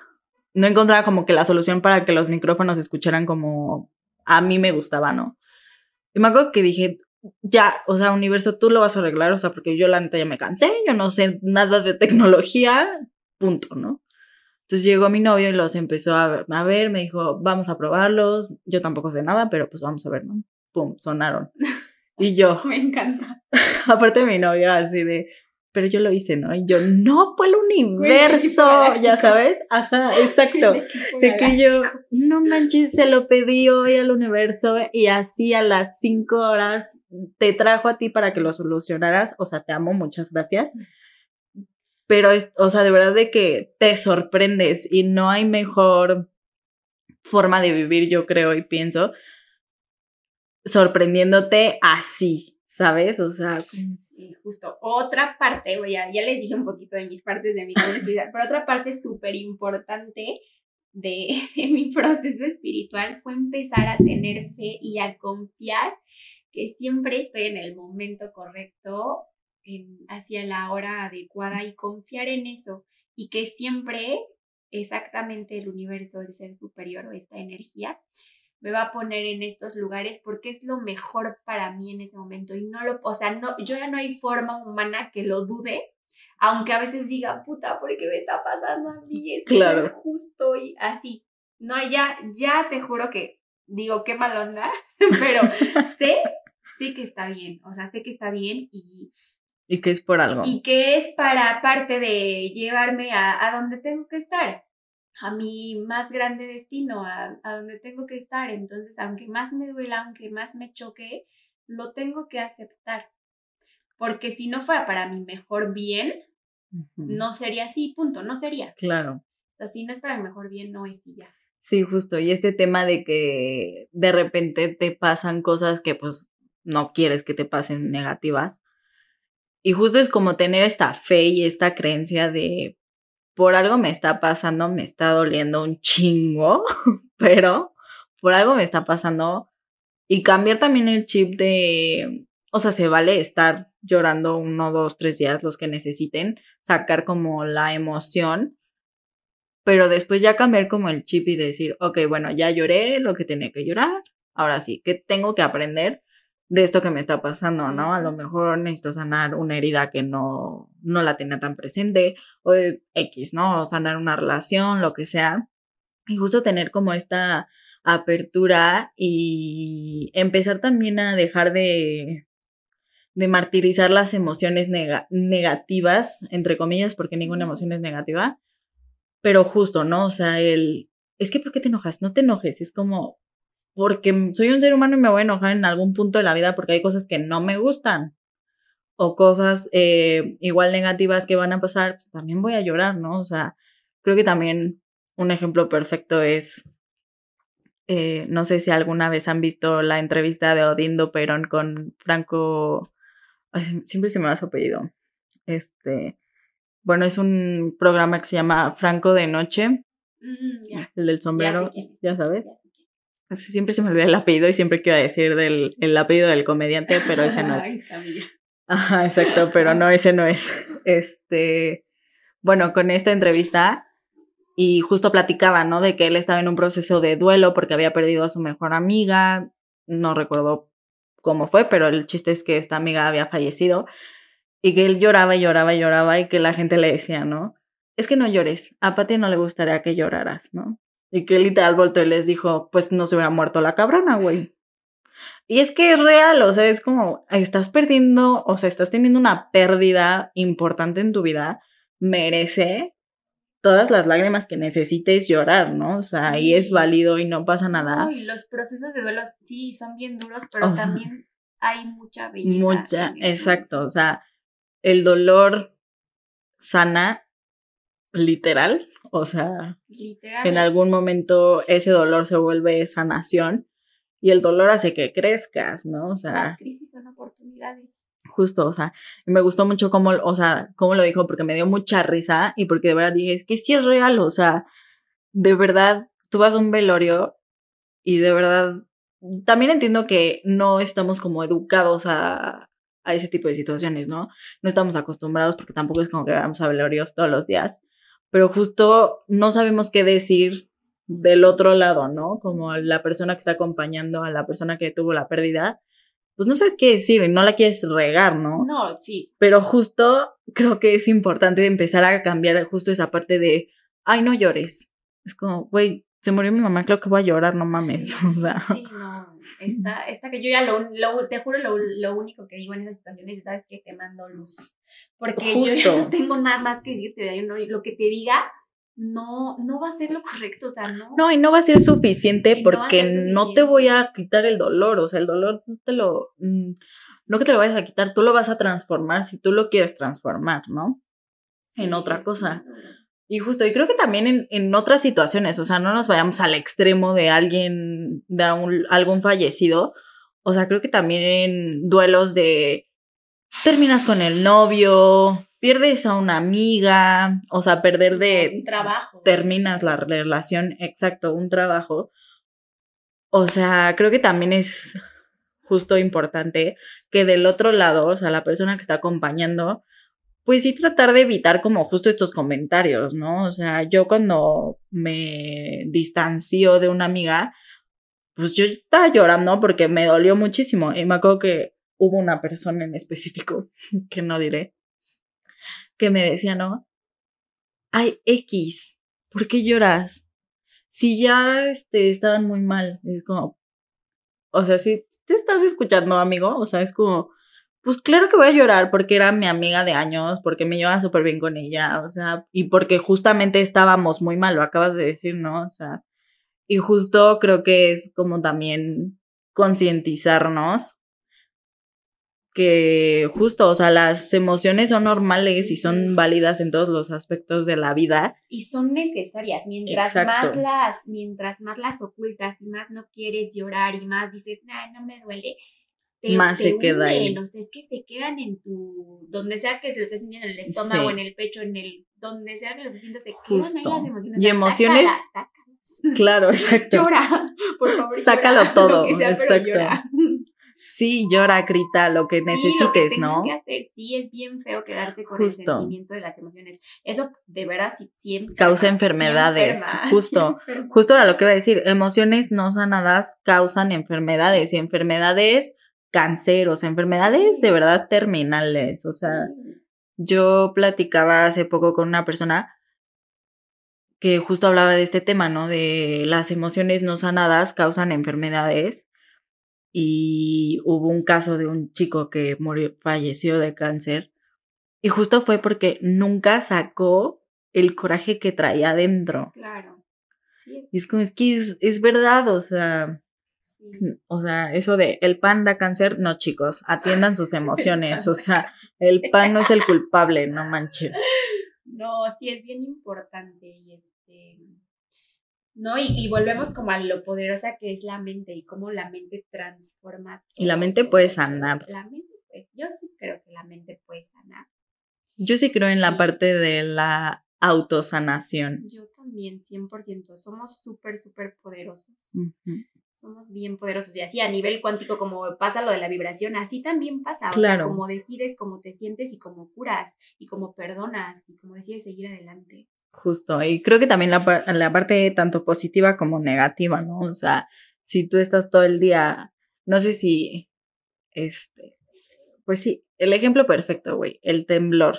no encontraba como que la solución para que los micrófonos escucharan como a mí me gustaba, ¿no? Y me acuerdo que dije, ya, o sea, universo, tú lo vas a arreglar, o sea, porque yo la neta ya me cansé, yo no sé nada de tecnología, punto, ¿no? Entonces llegó mi novio y los empezó a ver, a ver, me dijo, vamos a probarlos, yo tampoco sé nada, pero pues vamos a ver, ¿no? Pum, sonaron. Y yo. Me encanta. Aparte mi novio así de, pero yo lo hice, ¿no? Y yo, no, fue el universo, ya sabes, ajá, exacto. De que yo, no manches, se lo pedí hoy al universo y así a las cinco horas te trajo a ti para que lo solucionaras, o sea, te amo, muchas gracias. Pero, es, o sea, de verdad de que te sorprendes y no hay mejor forma de vivir, yo creo y pienso, sorprendiéndote así, ¿sabes? O sea, justo. Otra parte, voy a, ya les dije un poquito de mis partes de mi espiritual, pero otra parte súper importante de, mi proceso espiritual fue empezar a tener fe y a confiar que siempre estoy en el momento correcto, hacia la hora adecuada y confiar en eso y que siempre exactamente el universo, el ser superior o esta energía me va a poner en estos lugares porque es lo mejor para mí en ese momento y no lo, o sea, no, yo ya no hay forma humana que lo dude, aunque a veces diga, puta, ¿por qué me está pasando a mí? Es claro. es justo y así. No, ya, ya te juro que digo, qué mal onda, pero sé, sé que está bien, o sea, sé que está bien y... Y que es por algo. Y que es para parte de llevarme a, a donde tengo que estar a mi más grande destino, a, donde tengo que estar. Entonces, aunque más me duela, aunque más me choque, lo tengo que aceptar. Porque si no fuera para mi mejor bien, no sería así, punto, no sería. Claro. O sea, si no es para mi mejor bien, no es y ya. Sí, justo. Y este tema de que de repente te pasan cosas que pues no quieres que te pasen negativas. Y justo es como tener esta fe y esta creencia de, por algo me está pasando, me está doliendo un chingo, pero por algo me está pasando. Y cambiar también el chip de, o sea, se vale estar llorando uno, dos, tres días, los que necesiten, sacar como la emoción, pero después ya cambiar como el chip y decir, ok, bueno, ya lloré lo que tenía que llorar, ahora sí, ¿qué tengo que aprender? De esto que me está pasando, ¿no? A lo mejor necesito sanar una herida que no, no la tenía tan presente, o X, ¿no? O sanar una relación, lo que sea. Y justo tener como esta apertura y empezar también a dejar de, de martirizar las emociones negativas, entre comillas, porque ninguna emoción es negativa, pero justo, ¿no? O sea, el, es que ¿por qué te enojas? No te enojes, es como, porque soy un ser humano y me voy a enojar en algún punto de la vida porque hay cosas que no me gustan o cosas eh, igual negativas que van a pasar, pues también voy a llorar, ¿no? O sea, creo que también un ejemplo perfecto es, eh, no sé si alguna vez han visto la entrevista de Odindo Perón con Franco, siempre se me va su apellido, este, bueno, es un programa que se llama Franco de Noche, mm, el del sombrero, ya sabes siempre se me olvida el apellido y siempre quiero decir del, el apellido del comediante, pero ese no es. Ajá, exacto, pero no, ese no es. Este, bueno, con esta entrevista y justo platicaba, ¿no? De que él estaba en un proceso de duelo porque había perdido a su mejor amiga, no recuerdo cómo fue, pero el chiste es que esta amiga había fallecido y que él lloraba y lloraba y lloraba y que la gente le decía, ¿no? Es que no llores, a Pati no le gustaría que lloraras, ¿no? Y que literal volteó y les dijo, pues no se hubiera muerto la cabrona, güey. Y es que es real, o sea, es como, estás perdiendo, o sea, estás teniendo una pérdida importante en tu vida, merece todas las lágrimas que necesites llorar, ¿no? O sea, ahí es válido y no pasa nada. y los procesos de duelo sí son bien duros, pero también hay mucha belleza. Mucha, exacto, o sea, el dolor sana literal, o sea, en algún momento ese dolor se vuelve sanación y el dolor hace que crezcas, ¿no? O sea, las crisis son oportunidades. Justo, o sea, me gustó mucho cómo, o sea, cómo lo dijo porque me dio mucha risa y porque de verdad dije, es que sí es real, o sea, de verdad, tú vas a un velorio y de verdad, también entiendo que no estamos como educados a, a ese tipo de situaciones, ¿no? No estamos acostumbrados porque tampoco es como que vamos a velorios todos los días, pero justo no sabemos qué decir del otro lado, ¿no? Como la persona que está acompañando a la persona que tuvo la pérdida, pues no sabes qué decir y no la quieres regar, ¿no? No, sí. Pero justo creo que es importante empezar a cambiar justo esa parte de, ay, no llores. Es como, güey, se murió mi mamá, creo que voy a llorar, no mames. Sí, o sea. sí no. Esta, esta que yo ya lo, lo te juro, lo, lo, único que digo en esas situaciones es, ¿sabes qué? Te mando luz. Porque yo ya no tengo nada más que decirte, yo no, lo que te diga, no, no va a ser lo correcto, o sea, no. No, y no va a ser suficiente porque no, te voy a quitar el dolor, o sea, el dolor no te lo, mm, no que te lo vayas a quitar, tú lo vas a transformar si tú lo quieres transformar, ¿no? en otra cosa. Y justo, y creo que también en, en, otras situaciones, o sea, no nos vayamos al extremo de alguien, de algún fallecido, o sea, creo que también en duelos de terminas con el novio, pierdes a una amiga, o sea, perder de... Un trabajo. Terminas la relación, exacto, un trabajo. O sea, creo que también es justo importante que del otro lado, o sea, la persona que está acompañando, pues sí tratar de evitar como justo estos comentarios, ¿no? O sea, yo cuando me distancio de una amiga, pues yo estaba llorando porque me dolió muchísimo. Y me acuerdo que hubo una persona en específico, que no diré, que me decía, ¿no? Ay, X, ¿por qué lloras? Si ya este, estaban muy mal, es como, o sea, si te estás escuchando, amigo, o sea, es como, pues claro que voy a llorar porque era mi amiga de años, porque me llevaba súper bien con ella, o sea, y porque justamente estábamos muy mal, lo acabas de decir, ¿no? O sea, y justo creo que es como también concientizarnos que justo, o sea, las emociones son normales y son válidas en todos los aspectos de la vida. Y son necesarias. Mientras más las, mientras más las ocultas y más no quieres llorar y más dices, nah, no me duele, más se queda ahí. O sea, es que se quedan en tu, donde sea que te lo estés sintiendo, en el estómago, en el pecho, en el, donde sea que lo estés sintiendo, se quedan ahí las emociones. Y emociones. Claro, exacto. Llora, por favor. Sácalo todo. exacto. Sí, llora, grita, lo que necesites, sí, ¿no? Que hacer. Sí, es bien feo quedarse con el sentimiento de las emociones. Eso de veras siempre causa enfermedades. justo, justo era lo que iba a decir. Emociones no sanadas causan enfermedades y enfermedades canceros, enfermedades de verdad terminales. O sea, yo platicaba hace poco con una persona que justo hablaba de este tema, ¿no? De las emociones no sanadas causan enfermedades y hubo un caso de un chico que murió, falleció de cáncer y justo fue porque nunca sacó el coraje que traía adentro. Claro. Sí. Y es como, es que es, verdad, o sea, o sea, eso de el pan da cáncer, no chicos, atiendan sus emociones, o sea, el pan no es el culpable, no manchen. No, sí es bien importante y este ¿no? Y, volvemos como a lo poderosa que es la mente y cómo la mente transforma. Y la mente puede sanar. La mente, pues, yo sí creo que la mente puede sanar. Yo sí creo en la parte de la autosanación. Yo también, 100%. Somos súper, súper poderosos. Somos bien poderosos. Y así a nivel cuántico, como pasa lo de la vibración, así también pasa. Claro. O sea, como decides, cómo te sientes y cómo curas y cómo perdonas y cómo decides seguir adelante. Justo, y creo que también la, la parte tanto positiva como negativa, ¿no? O sea, si tú estás todo el día, no sé si, este, Pues sí, el ejemplo perfecto, güey, el temblor.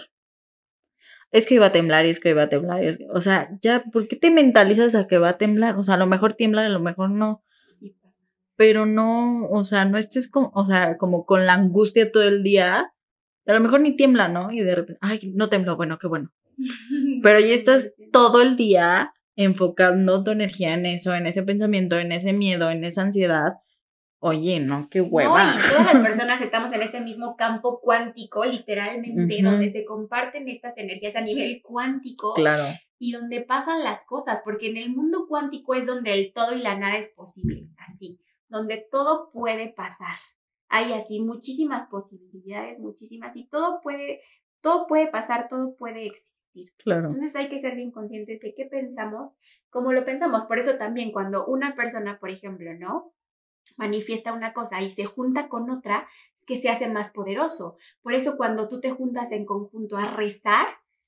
Es que iba a temblar y es que iba a temblar. o sea, ya, ¿por qué te mentalizas a que va a temblar? O sea, a lo mejor tiembla, a lo mejor no. Sí pasa. Pero no, o sea, no estés como, o sea, como con la angustia todo el día. A lo mejor ni tiembla, ¿no? Y de repente, ay, no tembló, bueno, qué bueno. Pero ya estás todo el día enfocando tu energía en eso, en ese pensamiento, en ese miedo, en esa ansiedad. Oye, no, qué hueva. No, y todas las personas estamos en este mismo campo cuántico, literalmente, donde se comparten estas energías a nivel cuántico. Claro. Y donde pasan las cosas, porque en el mundo cuántico es donde el todo y la nada es posible, así, donde todo puede pasar. Hay así muchísimas posibilidades, muchísimas, y todo puede, todo puede pasar, todo puede existir. Claro. Entonces hay que ser bien conscientes de qué pensamos, cómo lo pensamos. Por eso también cuando una persona, por ejemplo, ¿no? manifiesta una cosa y se junta con otra, es que se hace más poderoso. Por eso cuando tú te juntas en conjunto a rezar,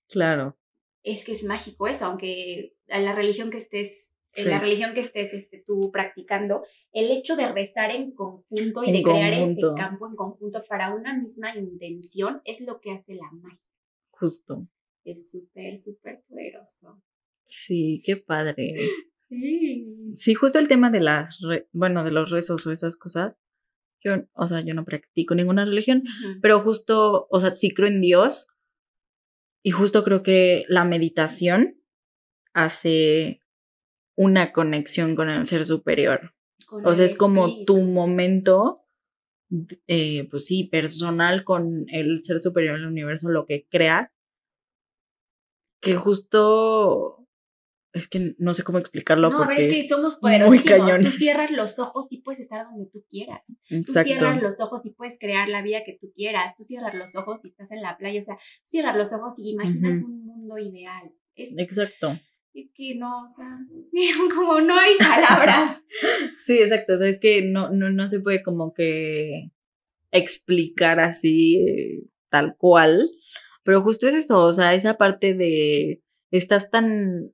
claro. Es que es mágico eso, aunque a la religión que estés en la religión que estés este, tú practicando, el hecho de rezar en conjunto y de crear este campo en conjunto para una misma intención es lo que hace la magia. Justo es súper, súper poderoso. Sí, qué padre. Sí. Sí, justo el tema de las, bueno, de los rezos o esas cosas. Yo, o sea, yo no practico ninguna religión, pero justo, o sea, sí creo en Dios y justo creo que la meditación hace una conexión con el ser superior. o sea, es como tu momento, eh, pues sí, personal con el ser superior del universo, lo que creas, que justo es que no sé cómo explicarlo. No, porque pero es que somos poderosísimos. Tú cierras los ojos y puedes estar donde tú quieras. Tú cierras los ojos y puedes crear la vida que tú quieras. Tú cierras los ojos y estás en la playa. O sea, cierras los ojos y imaginas un mundo ideal. exacto. Es que no, o sea, como no hay palabras. sí, exacto. O sea, es que no, no, no se puede como que explicar así eh, tal cual. Pero justo es eso, o sea, esa parte de estás tan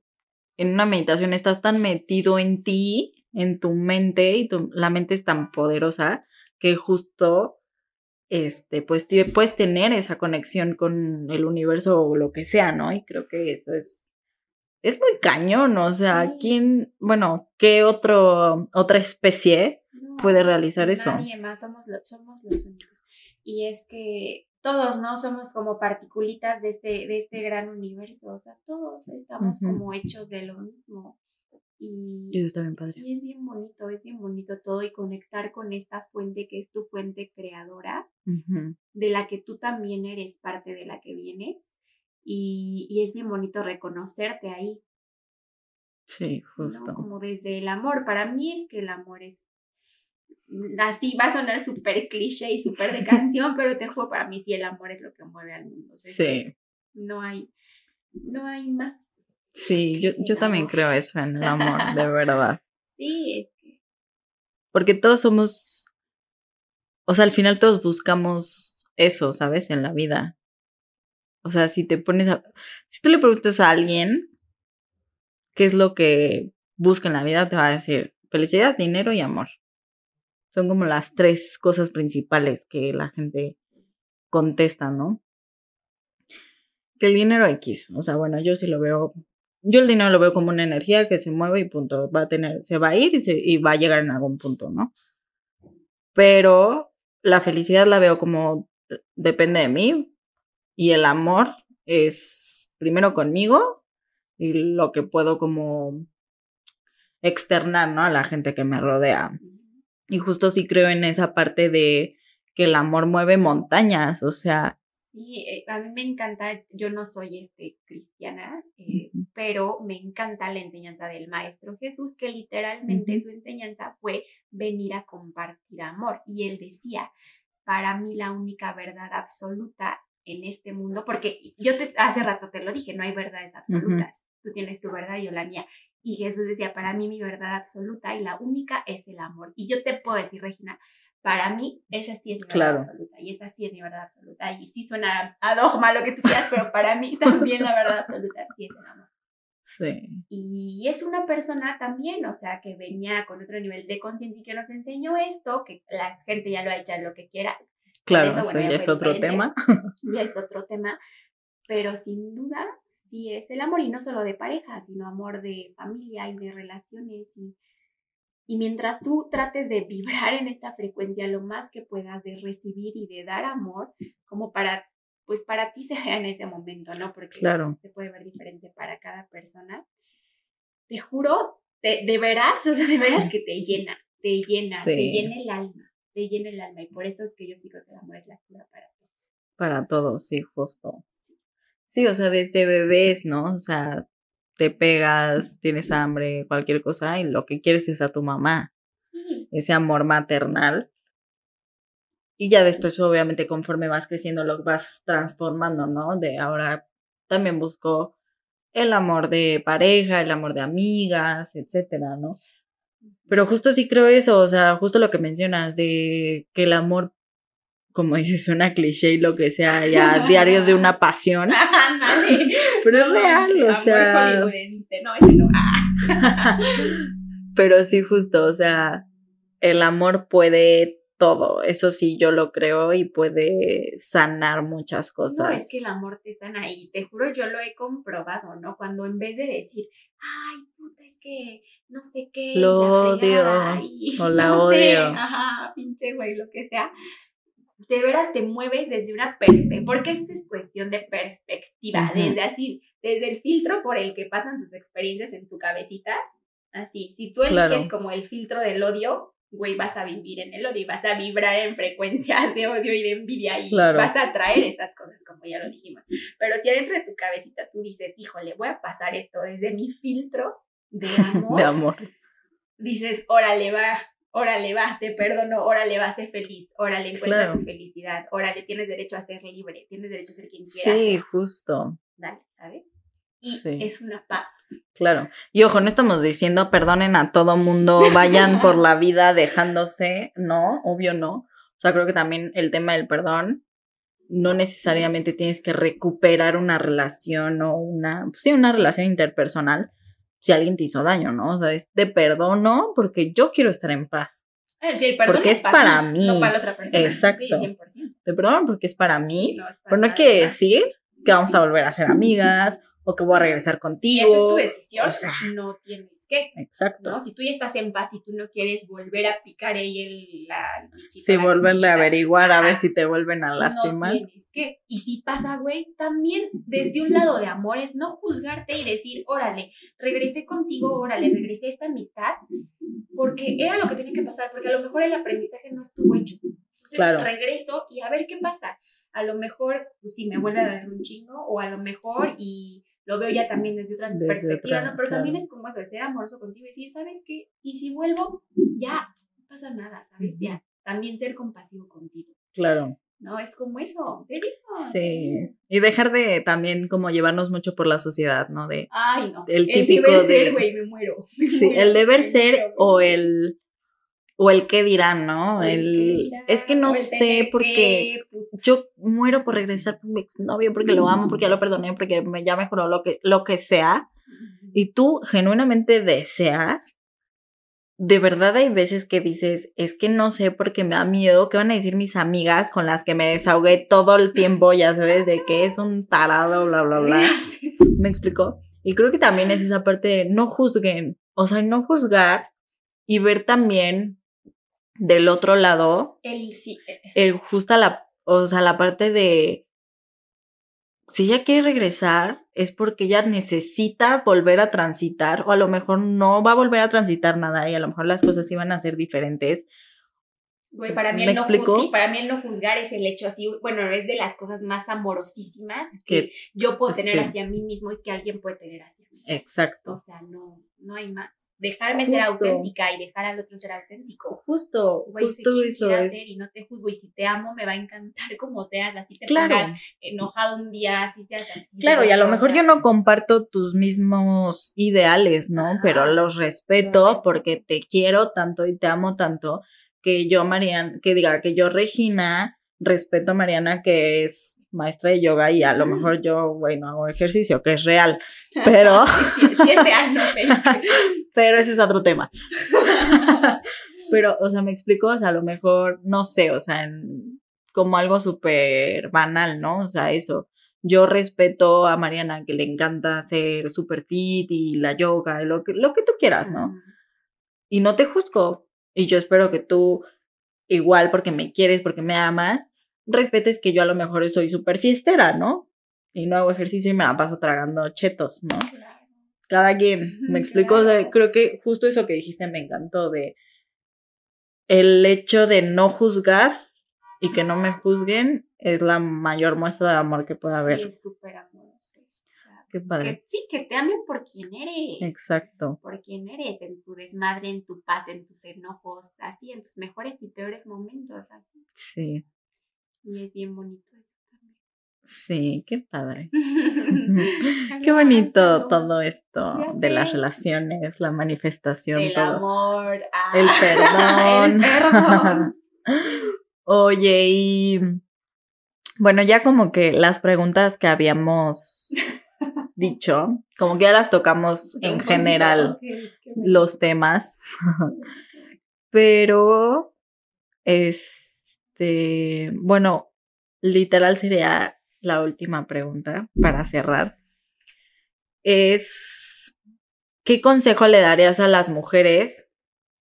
en una meditación, estás tan metido en ti, en tu mente, y tu, la mente es tan poderosa que justo este, pues puedes tener esa conexión con el universo o lo que sea, ¿no? Y creo que eso es, es muy cañón, o sea, ¿quién, bueno, qué otro, otra especie puede realizar eso? Nadie más, somos, somos los únicos. Y es que todos, ¿no? Somos como particulitas de este, de este gran universo, o sea, todos estamos como hechos de lo mismo. Y, y, está bien padre. y es bien bonito, es bien bonito todo y conectar con esta fuente que es tu fuente creadora, de la que tú también eres parte de la que vienes. Y, y es bien bonito reconocerte ahí. Sí, justo. Como desde el amor. Para mí es que el amor es así va a sonar súper cliché y súper de canción, pero te juro, para mí sí el amor es lo que mueve al mundo. sí. No hay, no hay más. Sí, yo, yo también creo eso en el amor, de verdad. Sí, es que. Porque todos somos, o sea, al final todos buscamos eso, ¿sabes? En la vida. O sea, si te pones a, si tú le preguntas a alguien qué es lo que busca en la vida, te va a decir felicidad, dinero y amor. Son como las tres cosas principales que la gente contesta, ¿no? Que el dinero X, o sea, bueno, yo sí lo veo, yo el dinero lo veo como una energía que se mueve y punto, va a tener, se va a ir y, se, y va a llegar en algún punto, ¿no? Pero la felicidad la veo como depende de mí y el amor es primero conmigo y lo que puedo como externar, ¿no? A la gente que me rodea. Y justo sí creo en esa parte de que el amor mueve montañas, o sea. Sí, eh, a mí me encanta, yo no soy este cristiana, eh, pero me encanta la enseñanza del Maestro Jesús, que literalmente su enseñanza fue venir a compartir amor. Y él decía, para mí la única verdad absoluta en este mundo, porque yo te, hace rato te lo dije, no hay verdades absolutas, tú tienes tu verdad y yo la mía. Y Jesús decía, para mí mi verdad absoluta y la única es el amor. Y yo te puedo decir, Regina, para mí esa sí es mi verdad absoluta y esa sí es mi verdad absoluta. Y sí suena a dogma lo que tú quieras, pero para mí también la verdad absoluta sí es el amor. Sí. Y es una persona también, o sea, que venía con otro nivel de conciencia y que nos enseñó esto, que la gente ya lo ha hecho lo que quiera, Claro, eso, ya es otro tema. Ya es otro tema, pero sin duda sí es el amor y no solo de pareja, sino amor de familia y de relaciones y, y mientras tú trates de vibrar en esta frecuencia lo más que puedas de recibir y de dar amor, como para pues para ti se vea en ese momento, ¿no? Porque claro. se puede ver diferente para cada persona. Te juro, de, de veras, o sea, de veras que te llena, te llena, te llena el alma, te llena el alma. Y por eso es que yo sigo que el amor es la cura para todos. Para todos, sí, justo. Sí. o sea, desde bebés, ¿no? O sea, te pegas, tienes hambre, cualquier cosa, y lo que quieres es a tu mamá. Ese amor maternal y ya después, obviamente, conforme vas creciendo, lo vas transformando, ¿no? De ahora también busco el amor de pareja, el amor de amigas, etcétera, ¿no? Pero justo sí creo eso, o sea, justo lo que mencionas, de que el amor, como dices, suena cliché y lo que sea, ya diario de una pasión. Pero es real, o sea. Pero sí, justo, o sea, el amor puede todo. Eso sí, yo lo creo y puede sanar muchas cosas. No, es que el amor te sana ahí. Te juro, yo lo he comprobado, ¿no? Cuando en vez de decir, ay, puta, es que no sé qué. Lo odio. o la odio. ajá, pinche güey, lo que sea. De veras te mueves desde una perspectiva, porque esta es cuestión de perspectiva, desde así, desde el filtro por el que pasan tus experiencias en tu cabecita, así, si tú eliges como el filtro del odio, güey, vas a vivir en el odio y vas a vibrar en frecuencias de odio y de envidia y vas a atraer esas cosas, como ya lo dijimos. Pero si adentro de tu cabecita tú dices, híjole, voy a pasar esto desde mi filtro de amor, de amor. dices, órale, va, órale, va, te perdono, órale, va, sé feliz, órale, encuentra tu felicidad, órale, tienes derecho a ser libre, tienes derecho a ser quien quieras. Sí, justo. Dale, ¿sabes? y es una paz. Claro. Y ojo, no estamos diciendo perdonen a todo mundo, vayan por la vida dejándose, no, obvio no. O sea, creo que también el tema del perdón, no necesariamente tienes que recuperar una relación o una, pues sí, una relación interpersonal si alguien te hizo daño, ¿no? O sea, es de perdono porque yo quiero estar en paz. Eh, sí, el perdón porque es, para, mí, no para la otra persona. Exacto. Te perdono porque es para mí, pero no quiere decir que vamos a volver a ser amigas o que voy a regresar contigo. Si esa es tu decisión, o sea, no tienes que. Exacto. ¿no? Si tú ya estás en paz y tú no quieres volver a picar ahí el, la Sí, volverle a averiguar a ver si te vuelven a lastimar. No tienes que. Y si pasa, güey, también desde un lado de amor es no juzgarte y decir, órale, regresé contigo, órale, regresé a esta amistad, porque era lo que tiene que pasar, porque a lo mejor el aprendizaje no estuvo hecho. Entonces, claro. regreso y a ver qué pasa. A lo mejor, pues sí, me vuelve a dar un chingo, o a lo mejor y lo veo ya también desde otras perspectivas, ¿no? Pero también es como eso, de ser amoroso contigo y decir, ¿sabes qué? Y si vuelvo, ya, no pasa nada, ¿sabes? Ya, también ser compasivo contigo. Claro. No, es como eso, ¿te digo? Sí. Y dejar de también como llevarnos mucho por la sociedad, ¿no? De, Ay, no. El típico deber de... ser, güey, me muero. sí, el deber ser o el o el qué dirán, ¿no? El, es que no sé porque yo muero por regresar con mi exnovio porque lo amo, porque ya lo perdoné, porque ya mejoró lo que, lo que sea. Y tú genuinamente deseas. De verdad hay veces que dices, es que no sé porque me da miedo, ¿qué van a decir mis amigas con las que me desahogué todo el tiempo, ya sabes, de que es un tarado, bla, bla, bla? ¿Me explicó? Y creo que también es esa parte de no juzguen, o sea, no juzgar y ver también del otro lado, el, sí. Eh, el justa la, o sea, la parte de si ella quiere regresar es porque ella necesita volver a transitar o a lo mejor no va a volver a transitar nada y a lo mejor las cosas iban a ser diferentes. Güey, para mí, el no, sí, para mí el no juzgar es el hecho así, bueno, es de las cosas más amorosísimas que, yo puedo tener hacia mí mismo y que alguien puede tener hacia mí. Exacto. O sea, no, no hay más dejarme ser auténtica y dejar al otro ser auténtico. Justo, justo eso es. y no te juzgo y si te amo me va a encantar como seas, así te claro. pongas enojado un día, así te así. Claro, y a lo mejor yo no comparto tus mismos ideales, ¿no? Pero los respeto porque te quiero tanto y te amo tanto que yo, Mariana, que diga que yo, Regina, respeto a Mariana que es maestra de yoga y a lo mejor yo, bueno, hago ejercicio, que es real, pero... sí, es real, no, pero... ese es otro tema. pero, o sea, me explico, o sea, a lo mejor, no sé, o sea, como algo súper banal, ¿no? O sea, eso. Yo respeto a Mariana que le encanta hacer super fit y la yoga, lo que, lo que tú quieras, ¿no? Y no te juzgo. Y yo espero que tú, igual porque me quieres, porque me amas, respetes que yo a lo mejor soy súper fiestera, ¿no? Y no hago ejercicio y me la paso tragando chetos, ¿no? Cada quien, me explico, creo que justo eso que dijiste me encantó de el hecho de no juzgar y que no me juzguen es la mayor muestra de amor que puede haber. Sí, es súper amoroso. Qué padre. sí, que te amen por quien eres. Exacto. Por quien eres, en tu desmadre, en tu paz, en tus enojos, así, en tus mejores y peores momentos, así. Sí. Y es bien bonito eso. Sí, qué padre. qué bonito todo esto de las relaciones, la manifestación, El todo. amor, El ah, perdón. el perdón. Oye, y bueno, ya como que las preguntas que habíamos dicho, como que ya las tocamos en general los temas, pero este, bueno, literal sería la última pregunta para cerrar. Es, ¿qué consejo le darías a las mujeres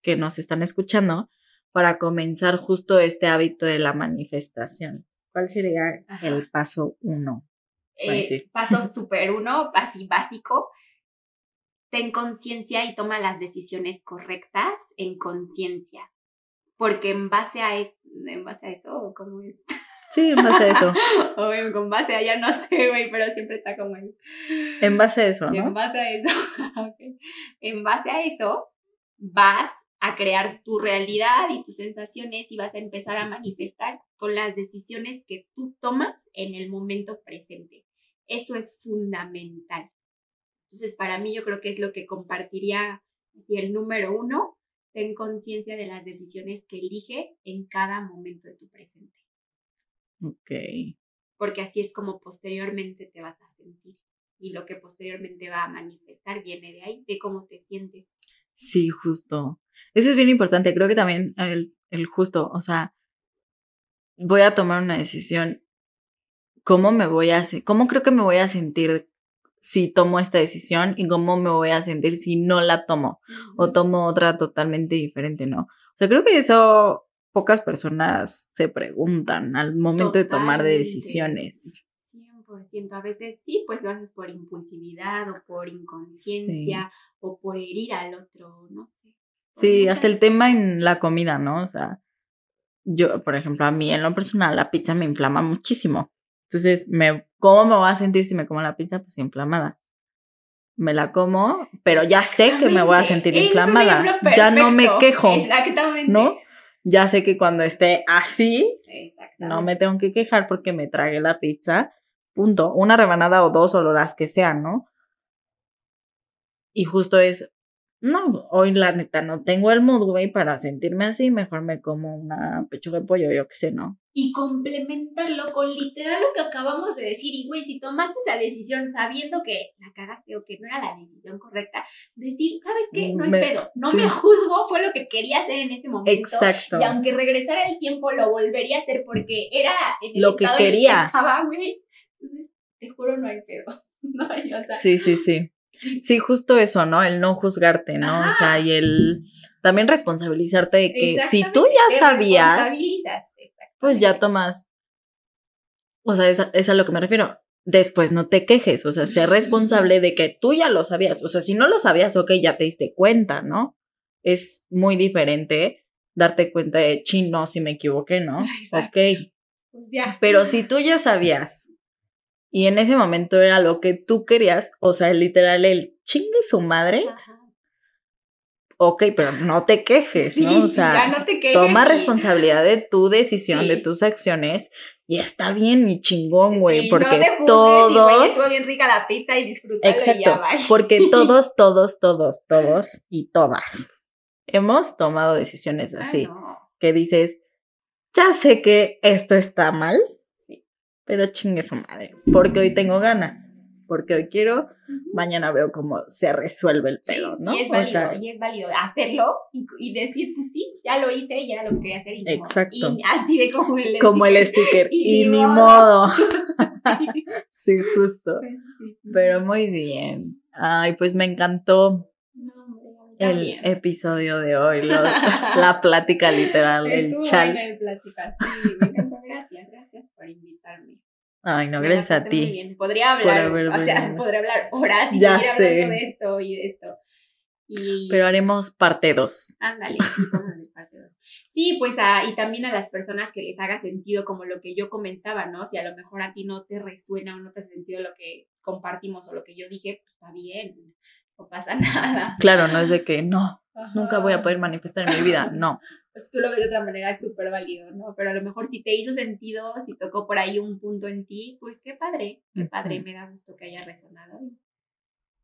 que nos están escuchando para comenzar justo este hábito de la manifestación? ¿Cuál sería Ajá. el paso uno? Eh. Paso súper uno, así básico. Ten conciencia y toma las decisiones correctas en conciencia. Porque en base a, es- en base a eso, ¿cómo es? Sí, en base a eso. O en- con base a ya no sé, güey, pero siempre está como el... En base a eso, En ¿no? base a eso, ok. en base a eso, vas a crear tu realidad y tus sensaciones y vas a empezar a manifestar con las decisiones que tú tomas en el momento presente. Eso es fundamental. Entonces, para mí yo creo que es lo que compartiría así el número uno, ten conciencia de las decisiones que eliges en cada momento de tu presente, Ok. porque así es como posteriormente te vas a sentir y lo que posteriormente va a manifestar viene de ahí, de cómo te sientes. Sí, justo. Eso es bien importante. Creo que también el, el justo, o sea, voy a tomar una decisión. ¿Cómo me voy a hacer? ¿Cómo creo que me voy a sentir si tomo esta decisión y cómo me voy a sentir si no la tomo o tomo otra totalmente diferente, ¿no? O sea, creo que eso pocas personas se preguntan al momento de tomar de Totalmente. decisiones. 100%. A veces sí, pues lo haces por impulsividad o por inconsciencia o por herir al otro, no sé. Sí, hasta el tema en la comida, ¿no? O sea, yo, por ejemplo, a mí en lo personal la pizza me inflama muchísimo. Entonces, me, ¿cómo me voy a sentir si me como la pizza? Pues inflamada. Me la como, pero ya sé que me voy a sentir inflamada. Ya no me quejo, Exactamente. ¿no? Ya sé que cuando esté así, no me tengo que quejar porque me tragué la pizza. Punto. Una rebanada o dos o las que sean, ¿no? Y justo es, no, hoy la neta no tengo el mood, güey, para sentirme así, mejor me como una pechuga de pollo, yo qué sé, ¿no? Y complementarlo con literal lo que acabamos de decir. Y güey, si tomaste esa decisión sabiendo que la cagaste o que no era la decisión correcta, decir, ¿sabes qué? No hay Me- pedo. No sí. me juzgo, fue lo que quería hacer en ese momento. Exacto. Y aunque regresara el tiempo, lo volvería a hacer porque era en el Lo que quería. estaba, güey. Entonces, te juro, no hay pedo. No hay, o sea, Sí, sí, sí. Sí, justo eso, ¿no? El no juzgarte, ¿no? O sea, Ajá. y el también responsabilizarte de que si tú ya sabías, pues ya tomas. O sea, es a, es a lo que me refiero. Después no te quejes, o sea, sé responsable de que tú ya lo sabías. O sea, si no lo sabías, ok, ya te diste cuenta, ¿no? Es muy diferente darte cuenta de, chino, si me equivoqué, ¿no? Exacto. Ok. Pues ya. Pero si tú ya sabías y en ese momento era lo que tú querías, o sea, literal, el chingue su madre, Ajá. Ok, pero no te quejes, Sí, ¿no? O sí, sea, ya no te quejes toma y- responsabilidad de tu decisión, de Sí. tus acciones, y está bien y chingón, güey, Sí, porque no te juzgues y, todos, güey, estuvo bien rica la pizza y disfrútalo y exacto, ya, porque todos, todos, todos, todos y todas hemos tomado decisiones Ah, así, no. que dices, ya sé que esto está mal, Sí. pero chingue su madre, porque hoy tengo ganas. Porque hoy quiero, mañana veo cómo se resuelve el pelo, ¿no? Y es válido, y es válido hacerlo y, decir, pues sí, ya lo hice y era lo que quería hacer. Y exacto. y así de como el Como el sticker. y, ni modo. sí, justo. Pero muy bien. Ay, pues me encantó el episodio de hoy, la plática literal, el chat. Sí, me encantó, gracias, gracias por invitarme. Ay, no, gracias a ti. Podría hablar, o sea, podría hablar horas y ya seguir hablando de esto y de esto. Y... Pero haremos parte 2. Ándale, sí, parte 2. Sí, pues a, y también a las personas que les haga sentido como lo que yo comentaba, ¿no? Si a lo mejor a ti no te resuena o no te hace sentido lo que compartimos o lo que yo dije, pues está bien no pasa nada. Claro, no es de que no, nunca voy a poder manifestar en mi vida, no. Pues tú lo ves de otra manera, es súper válido, ¿no? Pero a lo mejor si te hizo sentido, si tocó por ahí un punto en ti, pues qué padre, qué padre, me da gusto que haya resonado.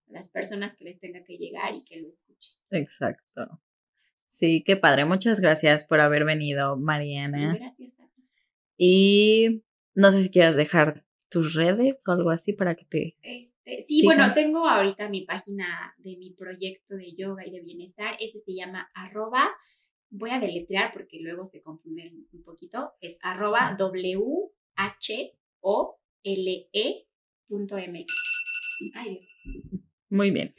Las personas que les tenga que llegar y que lo escuchen. Exacto. Sí, qué padre. Muchas gracias por haber venido, Mariana. Gracias a ti. Y no sé si quieras dejar tus redes o algo así para que te... Este, sí, bueno, tengo ahorita mi página de mi proyecto de yoga y de bienestar. Este se llama arroba, voy a deletrear porque luego se confunden un poquito, es arroba W-H-O-L-E.mx. Ay, Dios. Muy bien.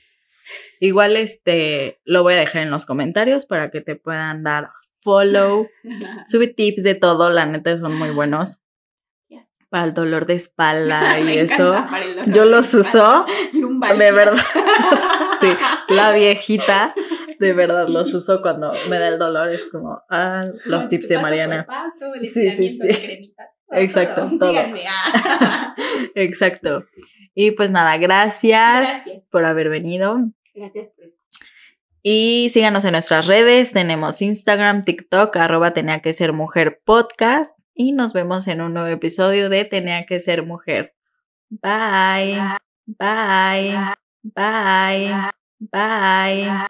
Igual este lo voy a dejar en los comentarios para que te puedan dar follow. Sube tips de todo, la neta son muy buenos para el dolor de espalda y eso. Yo los uso de verdad. sí, la viejita de verdad los uso cuando me da el dolor. Es como, ah, los tips de Mariana. sí, sí, sí. Exacto, todo. Ah. Exacto. Y pues nada, gracias, por haber venido. Gracias por Y síganos en nuestras redes. Tenemos Instagram, TikTok, arroba tenía que ser mujer podcast y nos vemos en un nuevo episodio de Tenía que ser mujer. Bye, bye, bye,